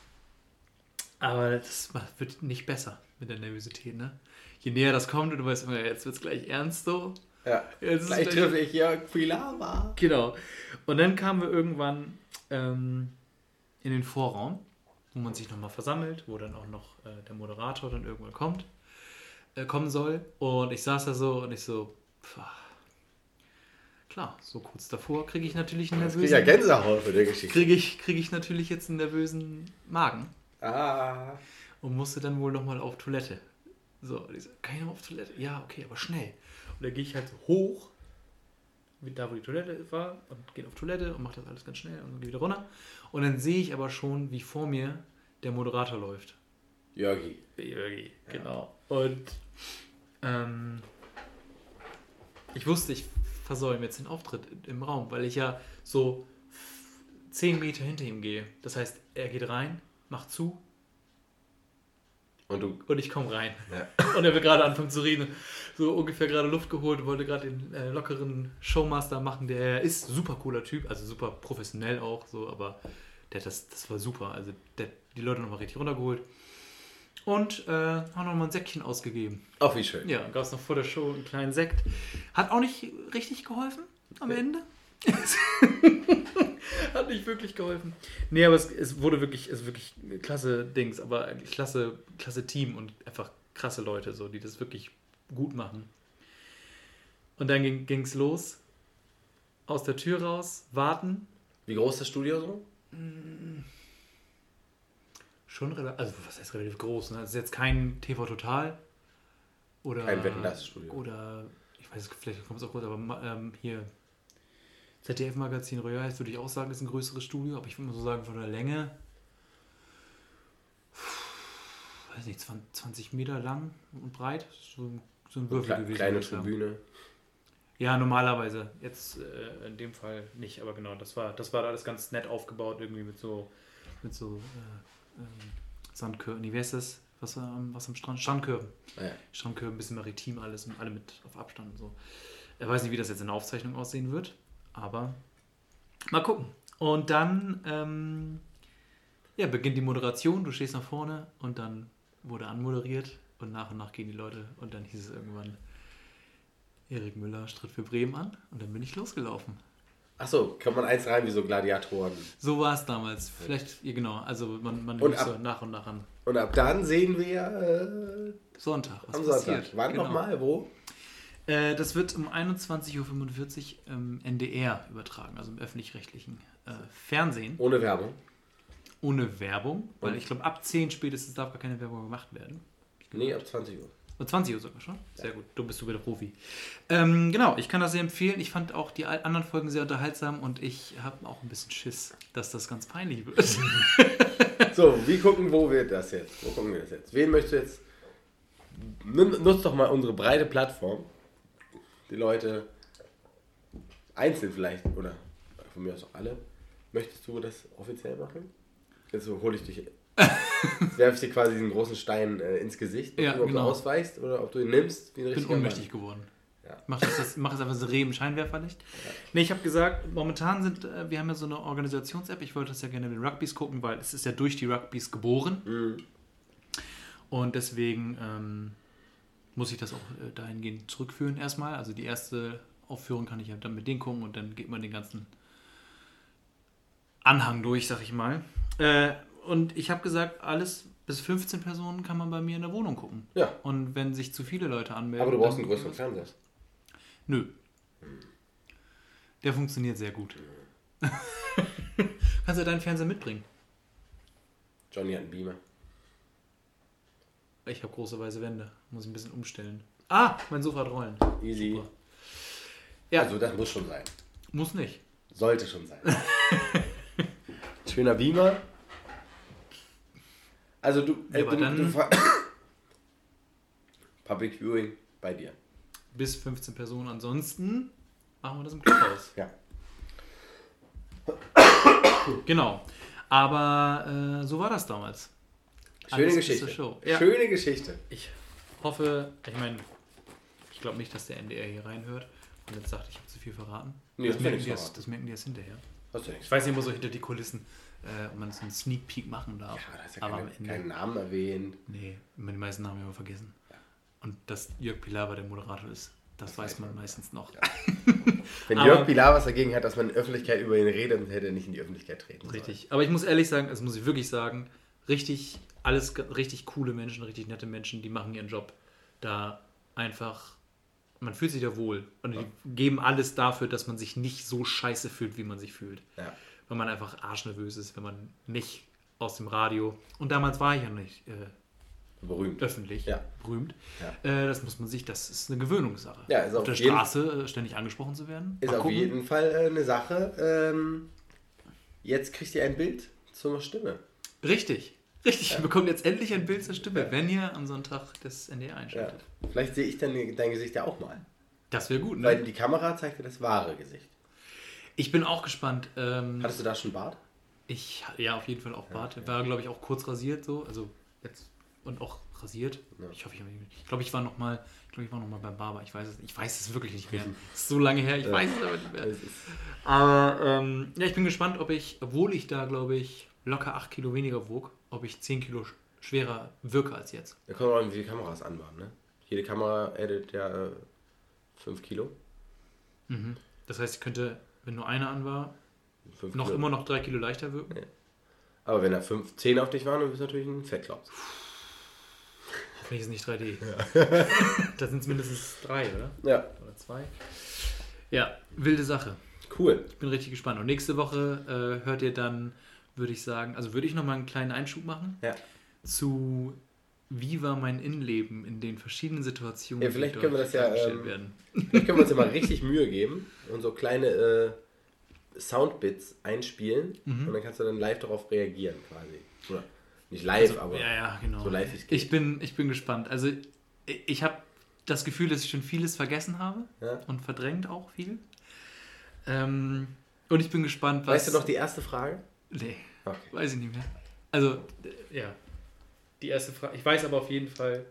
S3: Aber das wird nicht besser mit der Nervosität, ne? Je näher das kommt und du weißt immer, jetzt wird es gleich ernst so.
S2: Ja.
S3: Jetzt
S2: Gleich treffe ich Jörg Pilawa.
S3: Genau. Und dann kamen wir irgendwann ähm, in den Vorraum, wo man sich nochmal versammelt, wo dann auch noch äh, der Moderator dann irgendwann kommt, äh, kommen soll. Und ich saß da so und ich so, pff, klar, so kurz davor kriege ich natürlich einen
S2: Ich krieg ja
S3: nervösen,
S2: Gänsehaut für die Geschichte.
S3: kriege ich, krieg ich natürlich jetzt einen nervösen Magen
S2: Ah.
S3: und musste dann wohl nochmal auf Toilette. So, ich so, kann ich auf Toilette? Ja, okay, aber schnell. Und dann gehe ich halt so hoch, da wo die Toilette war, und gehe auf Toilette und mache das alles ganz schnell und gehe wieder runter. Und dann sehe ich aber schon, wie vor mir der Moderator läuft.
S2: Jörgi.
S3: Jörgi, genau. Und ähm, ich wusste, ich versäume jetzt den Auftritt im Raum, weil ich ja so 10 Meter hinter ihm gehe. Das heißt, er geht rein, macht zu
S2: Und du.
S3: und ich komme rein.
S2: Ja.
S3: Und er will gerade anfangen zu reden. So ungefähr gerade Luft geholt, wollte gerade den äh, lockeren Showmaster machen. Der ist super cooler Typ, also super professionell auch, so, aber der, das, das war super. Also der, die Leute nochmal richtig runtergeholt. Und äh, haben nochmal ein Säckchen ausgegeben.
S2: Ach, wie schön.
S3: Ja, gab es noch vor der Show einen kleinen Sekt. Hat auch nicht richtig geholfen am Ende. <laughs> Hat nicht wirklich geholfen. Nee, aber es, es wurde wirklich, es ist wirklich klasse Dings, aber klasse, klasse Team und einfach krasse Leute, so, die das wirklich gut machen. Und dann ging es los. Aus der Tür raus, warten.
S2: Wie groß ist das Studio so?
S3: Schon relativ, also was heißt relativ groß, ne? Es ist jetzt kein TV Total. Oder,
S2: Kein Wetten, das Studio.
S3: Oder, ich weiß, vielleicht kommt es auch kurz, aber ähm, hier ZDF-Magazin Royal, würde ich auch sagen, ist ein größeres Studio, aber ich würde mal so sagen, von der Länge, weiß nicht, 20, 20 Meter lang und breit. So, ein- so ein Würfel gewesen.
S2: kleine. Tribüne.
S3: Ja, normalerweise. Jetzt äh, in dem Fall nicht, aber genau, das war, das war alles ganz nett aufgebaut, irgendwie mit so, mit so äh, ähm, Sandkörben. Nee, wie heißt das? Was, am- was am Strand? Strandkörben.
S2: Ah, ja.
S3: Strandkörben, ein bisschen maritim alles und alle mit auf Abstand und so. Ich weiß nicht, wie das jetzt in der Aufzeichnung aussehen wird, aber mal gucken. Und dann ähm, ja, beginnt die Moderation, du stehst nach vorne und dann wurde anmoderiert und nach und nach gehen die Leute und dann hieß es irgendwann, Erik Müller tritt für Bremen an und dann bin ich losgelaufen.
S2: Achso, kann man eins rein wie so Gladiatoren.
S3: So war es damals. Vielleicht, ja genau, also man, man
S2: Und ab-
S3: so nach und nach an.
S2: Und ab dann sehen wir äh,
S3: Sonntag, was
S2: am
S3: passiert.
S2: Sonntag. Wann
S3: Genau.
S2: nochmal? Wo?
S3: Äh, das wird um 21.45 Uhr im NDR übertragen, also im öffentlich-rechtlichen äh, Fernsehen,
S2: Ohne Werbung.
S3: ohne Werbung, weil
S2: Und-
S3: ich glaube, ab 10 spätestens darf gar keine Werbung gemacht werden.
S2: Nee, ab 20 Uhr.
S3: Und 20 Uhr sogar schon. Sehr gut, du bist du wieder Profi. Ähm, genau, ich kann das sehr empfehlen. Ich fand auch die anderen Folgen sehr unterhaltsam und ich habe auch ein bisschen Schiss, dass das ganz peinlich wird. <laughs>
S2: So, wie gucken, wo wir das jetzt? Wo gucken wir das jetzt? Wen möchtest du jetzt? Nimm, nutz doch mal unsere breite Plattform. Die Leute einzeln vielleicht, oder von mir aus auch alle. Möchtest du das offiziell machen? Jetzt hole ich dich. <laughs> Werfe ich dir quasi diesen großen Stein äh, ins Gesicht,
S3: Ja,
S2: ob
S3: genau.
S2: du ausweichst oder ob du ihn nimmst.
S3: Ich bin ohnmächtig
S2: Mann.
S3: geworden.
S2: Ja.
S3: Mach das, das, mach es einfach so im Scheinwerferlicht. Nee, ich habe gesagt, momentan sind, äh, wir haben ja so eine Organisations-App, ich wollte das ja gerne mit den Rugbys gucken, weil es ist ja durch die Rugbys geboren.
S2: Mhm.
S3: Und deswegen ähm, muss ich das auch äh, dahingehend zurückführen erstmal. Also die erste Aufführung kann ich ja dann mit denen gucken und dann geht man den ganzen Anhang durch, sag ich mal. Äh, und ich habe gesagt, alles bis 15 Personen kann man bei mir in der Wohnung gucken.
S2: Ja,
S3: Und wenn sich zu viele Leute anmelden.
S2: aber du brauchst einen größeren Fernseher.
S3: Nö. Der funktioniert sehr gut. <laughs> Kannst du deinen Fernseher mitbringen?
S2: Johnny hat einen Beamer.
S3: Ich habe große weiße Wände. Muss ich ein bisschen umstellen. Ah, mein Sofa hat Rollen.
S2: Easy.
S3: Super. Ja,
S2: Also das muss schon sein.
S3: muss nicht.
S2: Sollte schon sein. <laughs> Schöner Beamer. Also du, äh,
S3: Ja, aber
S2: du,
S3: dann-
S2: du <coughs> Public Viewing bei dir.
S3: Bis 15 Personen. Ansonsten machen wir das im Clubhaus.
S2: Ja.
S3: Genau. Aber äh, so war das damals.
S2: Schöne
S3: Alles
S2: Geschichte.
S3: Ja.
S2: Schöne Geschichte.
S3: Ich hoffe, ich meine, ich glaube nicht, dass der NDR hier reinhört und jetzt sagt, ich habe zu viel verraten.
S2: Nee,
S3: das,
S2: du
S3: merken
S2: nichts
S3: die erst,
S2: verraten.
S3: das merken die erst hinterher. Ich weiß nicht immer so hinter die Kulissen, äh, ob man so einen Sneak Peek machen darf.
S2: Ja, da hast ja
S3: aber
S2: keine,
S3: Ende,
S2: keinen Namen erwähnt.
S3: nee, die meisten Namen immer vergessen. Und dass Jörg Pilawa der Moderator ist, das, weiß man meistens noch. <laughs>
S2: Wenn
S3: Aber-
S2: Jörg Pilar was dagegen hat, dass man in der Öffentlichkeit über ihn redet, dann hätte er nicht in die Öffentlichkeit treten.
S3: Richtig. Aber ich muss ehrlich sagen, das muss ich wirklich sagen, richtig, alles richtig coole Menschen, richtig nette Menschen, die machen ihren Job da einfach, man fühlt sich da wohl und die geben alles dafür, dass man sich nicht so scheiße fühlt, wie man sich fühlt.
S2: Ja.
S3: Wenn man einfach arschnervös ist, wenn man nicht aus dem Radio, und damals war ich ja nicht äh,
S2: Berühmt.
S3: öffentlich
S2: Ja.
S3: berühmt,
S2: Ja.
S3: äh, das muss man sich, das ist eine Gewöhnungssache.
S2: Ja, ist
S3: auf
S2: auf
S3: der Straße äh, ständig angesprochen zu werden.
S2: Ist auf jeden Fall äh, eine Sache. Ähm, jetzt kriegt ihr ein Bild zur Stimme.
S3: Richtig. Richtig, ihr bekommt jetzt endlich ein Bild zur Stimme, wenn ihr am Sonntag das NDR
S2: Ja.
S3: einschaltet.
S2: Vielleicht sehe ich dann dein Gesicht ja auch mal.
S3: Das wäre gut,
S2: Weil
S3: ne?
S2: die Kamera zeigt dir das wahre Gesicht.
S3: Ich bin auch gespannt. Ähm,
S2: Hattest du da schon Bart?
S3: ich, ja, auf jeden Fall auch Bart. War, glaube ich, auch kurz rasiert so. Also jetzt und auch rasiert. Ich hoffe, ich, hab- ich glaube, ich war noch mal, ich glaube, ich war noch mal beim Barber. Ich weiß es, ich weiß es wirklich nicht mehr. Es <laughs> ist so lange her, ich weiß es aber nicht mehr. Aber ähm, ja, ich bin gespannt, ob ich, obwohl ich da, glaube ich, locker 8 Kilo weniger wog, ob ich 10 Kilo sch- schwerer wirke als jetzt.
S2: Da kommt auch an, wie viele Kameras anbauen. Ne? Jede Kamera addet ja 5 Kilo.
S3: Das heißt, ich könnte, wenn nur eine an war, noch
S2: Kilo.
S3: immer noch 3 Kilo leichter wirken.
S2: Aber wenn da 5, 10 auf dich waren, dann bist du natürlich ein Fettklops.
S3: Hoffentlich ist es nicht 3D. <laughs> da sind es mindestens drei, oder?
S2: Ja,
S3: Oder zwei. Ja, wilde Sache.
S2: cool.
S3: Ich bin richtig gespannt. Und nächste Woche äh, hört ihr dann, würde ich sagen, also würde ich noch mal einen kleinen Einschub machen
S2: Ja.
S3: zu wie war mein Innenleben in den verschiedenen Situationen,
S2: Ja, vielleicht
S3: die
S2: können wir das ja, ähm,
S3: werden.
S2: Vielleicht können wir uns ja mal <laughs> richtig Mühe geben und so kleine äh, Soundbits einspielen und dann kannst du dann live darauf reagieren quasi. Oder nicht live, aber
S3: Ja, ja, genau.
S2: so live es geht.
S3: ich bin, ich bin gespannt. Also ich, ich habe das Gefühl, dass ich schon vieles vergessen habe
S2: Ja.
S3: und verdrängt auch viel. Ähm, und ich bin gespannt, was.
S2: Weißt du noch die erste Frage?
S3: Nee,
S2: Okay.
S3: weiß ich nicht mehr. Also, äh, ja. Die erste Frage. Ich weiß aber auf jeden Fall.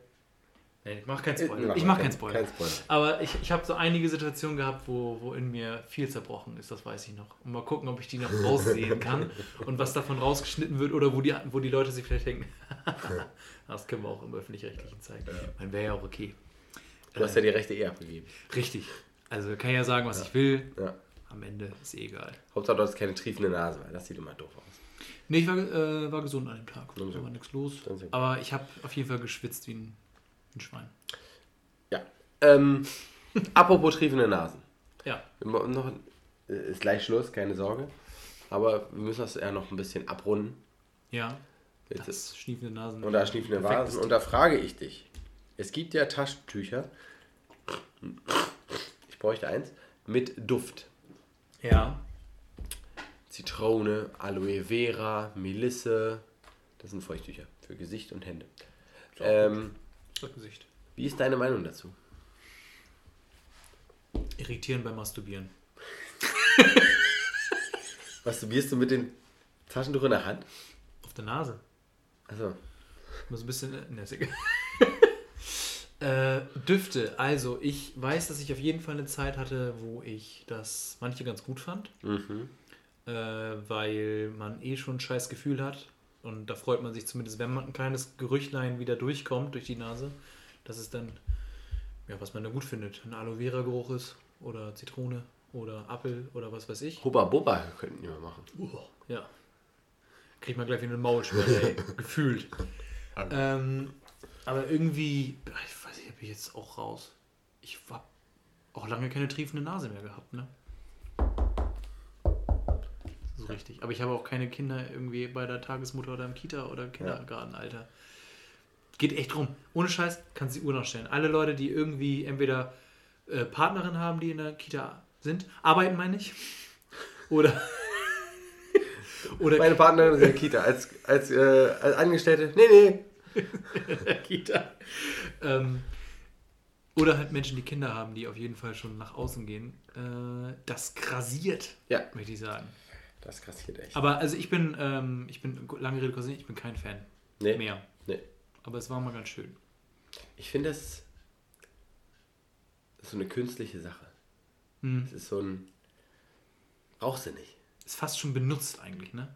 S3: Nee, ich mache keinen Spoiler. Ich mache
S2: kein-
S3: keinen Spoiler.
S2: kein Spoiler.
S3: Aber ich, ich habe so einige Situationen gehabt, wo, wo in mir viel zerbrochen ist, das weiß ich noch. Und mal gucken, ob ich die noch <laughs> raussehen kann und was davon rausgeschnitten wird oder wo die, wo die Leute sich vielleicht denken, <laughs> das können wir auch im Öffentlich-Rechtlichen zeigen. Man wäre ja auch okay.
S2: Du hast ja die Rechte eh abgegeben.
S3: Richtig. Also kann ich ja sagen, was ich will.
S2: Ja.
S3: Am Ende ist eh egal.
S2: Hauptsache, du hast keine triefende Nase, weil das sieht immer doof aus.
S3: Nee, ich war, äh, war gesund an dem Tag. Da war nichts los. Aber ich habe auf jeden Fall geschwitzt wie ein, ein Schwein.
S2: Ja. Ähm, <laughs> apropos triefende Nasen.
S3: Ja.
S2: Noch, äh, ist gleich Schluss, keine Sorge. Aber wir müssen das ja noch ein bisschen abrunden.
S3: Ja.
S2: Jetzt
S3: Das schniefende Nasen.
S2: Und da schniefende
S3: ist.
S2: Und da frage ich dich. Es gibt ja Taschentücher. Ich bräuchte eins. Mit Duft.
S3: Ja.
S2: Zitrone, Aloe Vera, Melisse. Das sind Feuchttücher für Gesicht und Hände. Ähm,
S3: Das Gesicht.
S2: wie ist deine Meinung dazu?
S3: Irritieren beim Masturbieren. <laughs>
S2: Masturbierst du mit dem Taschentuch in der Hand?
S3: Auf der Nase.
S2: Also,
S3: Muss ein bisschen. Ne, ist egal. Äh, Düfte. Also, ich weiß, dass ich auf jeden Fall eine Zeit hatte, wo ich das manche ganz gut fand. Äh, weil man eh schon ein scheiß Gefühl hat. Und da freut man sich zumindest, wenn man ein kleines Gerüchlein wieder durchkommt durch die Nase. dass es dann, ja, was man da gut findet. Ein Aloe Vera Geruch ist. Oder Zitrone. Oder Apfel. Oder was weiß ich.
S2: Hubba Bubba könnten wir machen.
S3: Ja. Kriegt man gleich wieder eine Maulsperre. <laughs> Gefühlt. Ähm, aber irgendwie, ich bin ich jetzt auch raus. Ich habe auch lange keine triefende Nase mehr gehabt, ne? Das ist richtig. Aber ich habe auch keine Kinder irgendwie bei der Tagesmutter oder im Kita oder Kindergartenalter. Geht echt drum. Ohne Scheiß kannst du die Uhr noch stellen. Alle Leute, die irgendwie entweder äh, Partnerin haben, die in der Kita sind, arbeiten meine ich. <laughs> Oder. oder
S2: Meine Partnerin ist in der Kita als, als, äh, als Angestellte. Nee, nee. <laughs>
S3: der Kita. Ähm, oder halt Menschen, die Kinder haben, die auf jeden Fall schon nach außen gehen. Äh, das grasiert,
S2: Ja.
S3: möchte ich sagen.
S2: Das kassiert echt.
S3: Aber also ich bin, ähm, ich bin, lange Rede, Sinn, ich bin kein Fan
S2: nee.
S3: mehr.
S2: Nee.
S3: Aber es war mal ganz schön.
S2: Ich finde das, ist so eine künstliche Sache.
S3: Hm.
S2: Es ist so ein. Brauchst du nicht.
S3: Ist fast schon benutzt eigentlich, ne?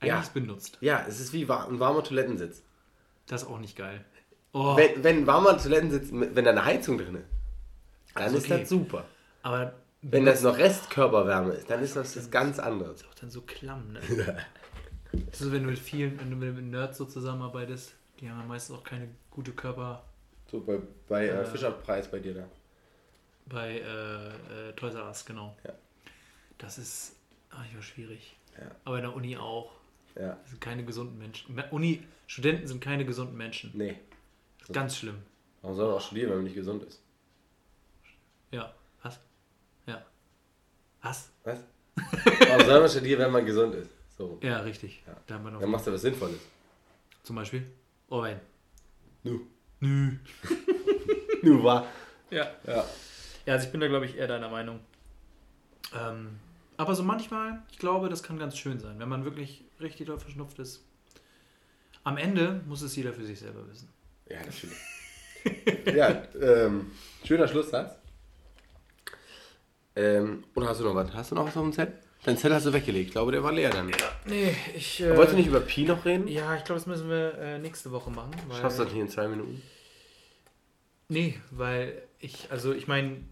S3: Eigentlich
S2: Ja.
S3: ist benutzt.
S2: Ja, es ist wie war- ein warmer Toilettensitz.
S3: Das ist auch nicht geil. Oh,
S2: Wenn, wenn warmer Toilettensitz, mit- wenn da eine Heizung drin ist, dann
S3: Also
S2: ist
S3: okay.
S2: das super.
S3: aber
S2: Wenn das noch Restkörperwärme ist, dann ist das was ganz anderes.
S3: auch dann so klamm, ne? <laughs> Das ist so, wenn du mit vielen, wenn du mit Nerds so zusammenarbeitest, die haben ja meistens auch keine gute Körper
S2: So bei, bei äh. Fischerpreis bei dir da.
S3: bei äh, äh, Toys R Us, genau.
S2: Ja.
S3: Das ist manchmal schwierig.
S2: Ja.
S3: Aber in der Uni auch.
S2: Ja.
S3: Das sind keine gesunden Menschen. Me- Uni, Studenten sind keine gesunden Menschen.
S2: Nee.
S3: Ganz schlimm.
S2: Warum soll man auch studieren, wenn man nicht gesund ist?
S3: Ja. Was? Ja. Was?
S2: Was? Warum soll man studieren, wenn man gesund ist? So.
S3: Ja, richtig.
S2: Ja.
S3: Da haben wir noch
S2: Dann machst du was Sinnvolles.
S3: zum Beispiel. Oh, wenn.
S2: Nu.
S3: Nö. <laughs>
S2: Nu war.
S3: Ja.
S2: Ja.
S3: Ja, also ich bin da, glaube ich, eher deiner Meinung. Ähm, aber so manchmal, ich glaube, das kann ganz schön sein, wenn man wirklich richtig doll verschnupft ist. Am Ende muss es jeder für sich selber wissen.
S2: Ja, das <laughs> stimmt. ja, ähm, schöner Schlusssatz. Ähm, oder hast du noch was? Hast du noch was auf dem Zettel? Dein Zettel hast du weggelegt. Ich glaube, der war leer dann.
S3: Nee, ich.
S2: Wolltest du nicht über Pi noch reden?
S3: Ja, ich glaube, das müssen wir äh, nächste Woche machen. Weil,
S2: Schaffst du das nicht in zwei Minuten?
S3: Nee, weil ich, also ich meine,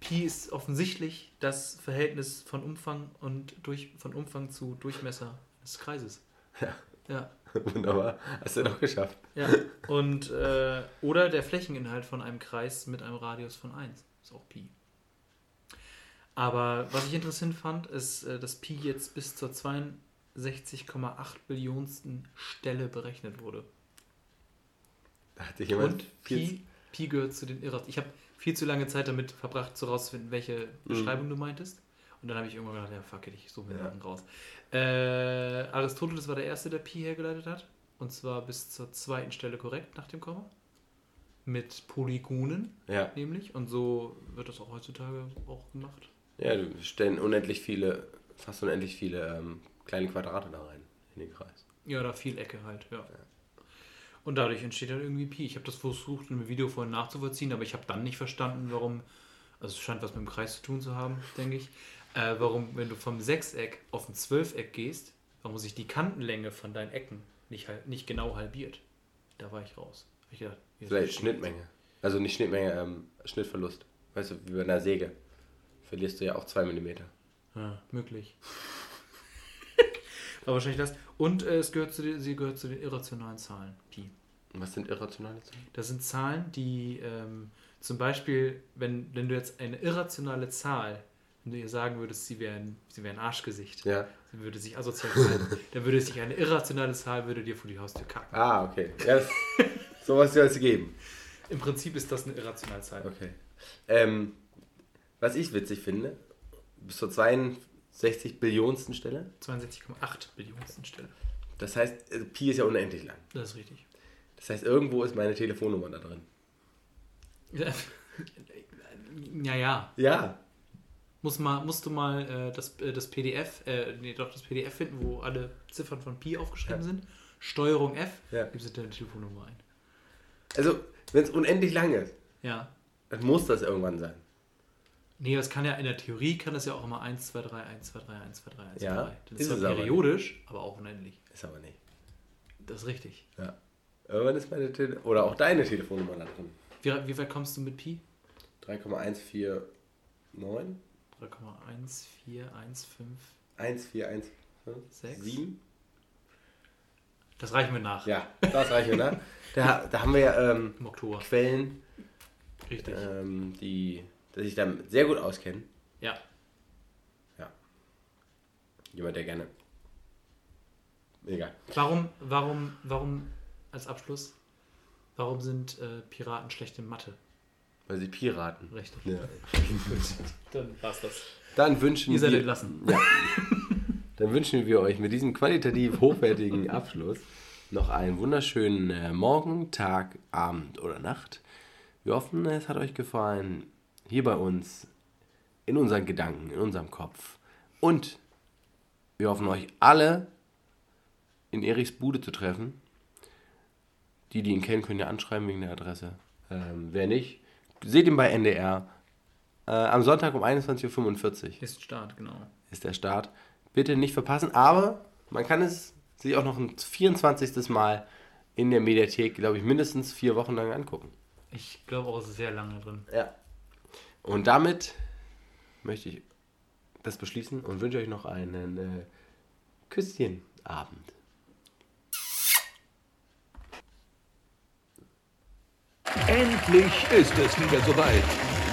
S3: Pi ist offensichtlich das Verhältnis von Umfang und durch, von Umfang zu Durchmesser des Kreises.
S2: Ja.
S3: Ja. <laughs>
S2: Wunderbar. Hast du doch geschafft.
S3: Ja. Und, äh, oder der Flächeninhalt von einem Kreis mit einem Radius von 1. Ist auch Pi. Aber was ich interessant fand, ist, äh, dass Pi jetzt bis zur 62,8 Billionsten Stelle berechnet wurde.
S2: Da hat sich jemand
S3: Und Pi, Pi gehört zu den Irrationalen. Ich habe viel zu lange Zeit damit verbracht, so rauszufinden, welche Beschreibung du meintest. Und dann habe ich irgendwann gedacht, ja, fuck it, ich suche mir
S2: Ja.
S3: Sachen raus. Äh, Aristoteles war der Erste, der Pi hergeleitet hat. Und zwar bis zur zweiten Stelle korrekt nach dem Komma. Mit Polygonen
S2: Ja.
S3: nämlich. Und so wird das auch heutzutage auch gemacht.
S2: ja, du stellen unendlich viele, fast unendlich viele ähm, kleine Quadrate da rein in den Kreis.
S3: Ja, da viel Ecke halt, ja. Und dadurch entsteht dann irgendwie Pi. Ich habe das versucht, in einem Video vorhin nachzuvollziehen, aber ich habe dann nicht verstanden, warum, also es scheint was mit dem Kreis zu tun zu haben, denke ich, äh, warum, wenn du vom Sechseck auf ein Zwölfeck gehst, warum sich die Kantenlänge von deinen Ecken nicht, nicht genau halbiert. Da war ich raus. Ich gedacht,
S2: Vielleicht. Schnittmenge. Also nicht Schnittmenge, ähm, Schnittverlust. Weißt du, wie bei einer Säge. Verlierst du ja auch 2 mm.
S3: Ja, möglich. <laughs> War wahrscheinlich das. Und äh, es gehört zu den, sie gehört zu den irrationalen Zahlen, Pi.
S2: Was sind irrationale Zahlen?
S3: Das sind Zahlen, die ähm, zum Beispiel, wenn, wenn du jetzt eine irrationale Zahl, wenn du ihr sagen würdest, sie wäre ein, sie wäre ein Arschgesicht,
S2: Ja.
S3: sie würde sich asozial verhalten, <laughs> dann würde sich eine irrationale Zahl würde dir vor die Haustür kacken.
S2: Ah, okay. Ja, das, <laughs> sowas soll es geben.
S3: Im Prinzip ist das eine irrationale Zahl.
S2: Okay. Ähm, was ich witzig finde, bis zur 62 Billionsten Stelle.
S3: 62,8 Billionsten Stelle.
S2: Das heißt, äh, Pi ist ja unendlich lang.
S3: Das ist richtig.
S2: Das heißt, irgendwo ist meine Telefonnummer da drin. <laughs>
S3: Ja, ja.
S2: Ja.
S3: Muss mal, musst du mal äh, das, äh, das PDF, äh, nee, doch das PDF finden, wo alle Ziffern von Pi aufgeschrieben
S2: Ja.
S3: sind. Steuerung F,
S2: Ja.
S3: gibst du deine Telefonnummer ein.
S2: Also, wenn es unendlich lang ist,
S3: Ja.
S2: dann muss das irgendwann sein.
S3: Nee, das kann ja in der Theorie kann das ja auch immer 1, 2, 3, 1, 2, 3, 1, 2, 3, 1, 2,
S2: Ja,
S3: 3. Das
S2: ist
S3: ist
S2: es
S3: zwar
S2: aber
S3: periodisch, aber auch unendlich.
S2: Ist aber nicht.
S3: Das ist richtig.
S2: Ja. Irgendwann ist meine Tele oder auch deine Telefonnummer da drin.
S3: Wie, wie weit kommst du mit Pi?
S2: 3,149
S3: 3,14115.
S2: 1415
S3: Sechs.
S2: 7.
S3: Das reichen wir nach.
S2: Ja, das reicht mir, ne? Da, da haben wir ja ähm. Quellen,
S3: Richtig.
S2: ähm, die, die sich damit sehr gut auskennen.
S3: Ja.
S2: jemand, der gerne. Egal.
S3: Warum, warum, warum, als Abschluss, warum sind äh, Piraten schlecht in Mathe?
S2: Weil sie Piraten.
S3: Richtig.
S2: Ja. <laughs>
S3: Dann war's das.
S2: Dann wünschen
S3: Ihr seid
S2: wir.
S3: entlassen.
S2: Ja. Dann wünschen wir euch mit diesem qualitativ hochwertigen <laughs> Abschluss noch einen wunderschönen äh, Morgen, Tag, Abend oder Nacht. Wir hoffen, es hat euch gefallen. Hier bei uns, in unseren Gedanken, in unserem Kopf. Und wir hoffen, euch alle in Erichs Bude zu treffen. Die, die ihn kennen, können ja anschreiben wegen der Adresse. Ähm, wer nicht, seht ihn bei NDR. Äh, am Sonntag um 21.45 Uhr
S3: Ist Start, genau.
S2: ist der Start. Bitte nicht verpassen, aber man kann es sich auch noch ein 24. Mal in der Mediathek, glaube ich, mindestens vier Wochen lang angucken.
S3: Ich glaube auch, es ist sehr lange drin.
S2: Ja. Und damit möchte ich das beschließen und wünsche euch noch einen äh, Küsschenabend.
S4: Endlich ist es wieder soweit.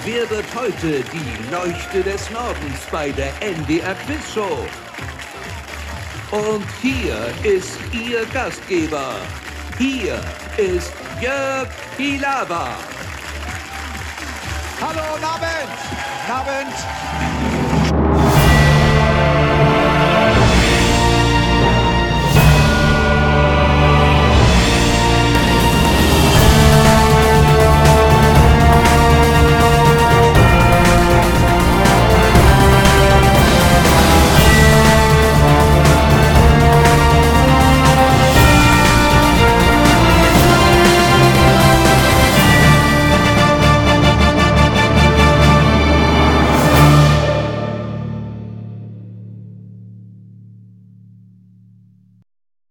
S4: Wer wird heute die Leuchte des Nordens bei der NDR Quiz Show? Und hier ist Ihr Gastgeber. Hier ist Jörg Pilawa.
S5: Hallo, Abend! Abend!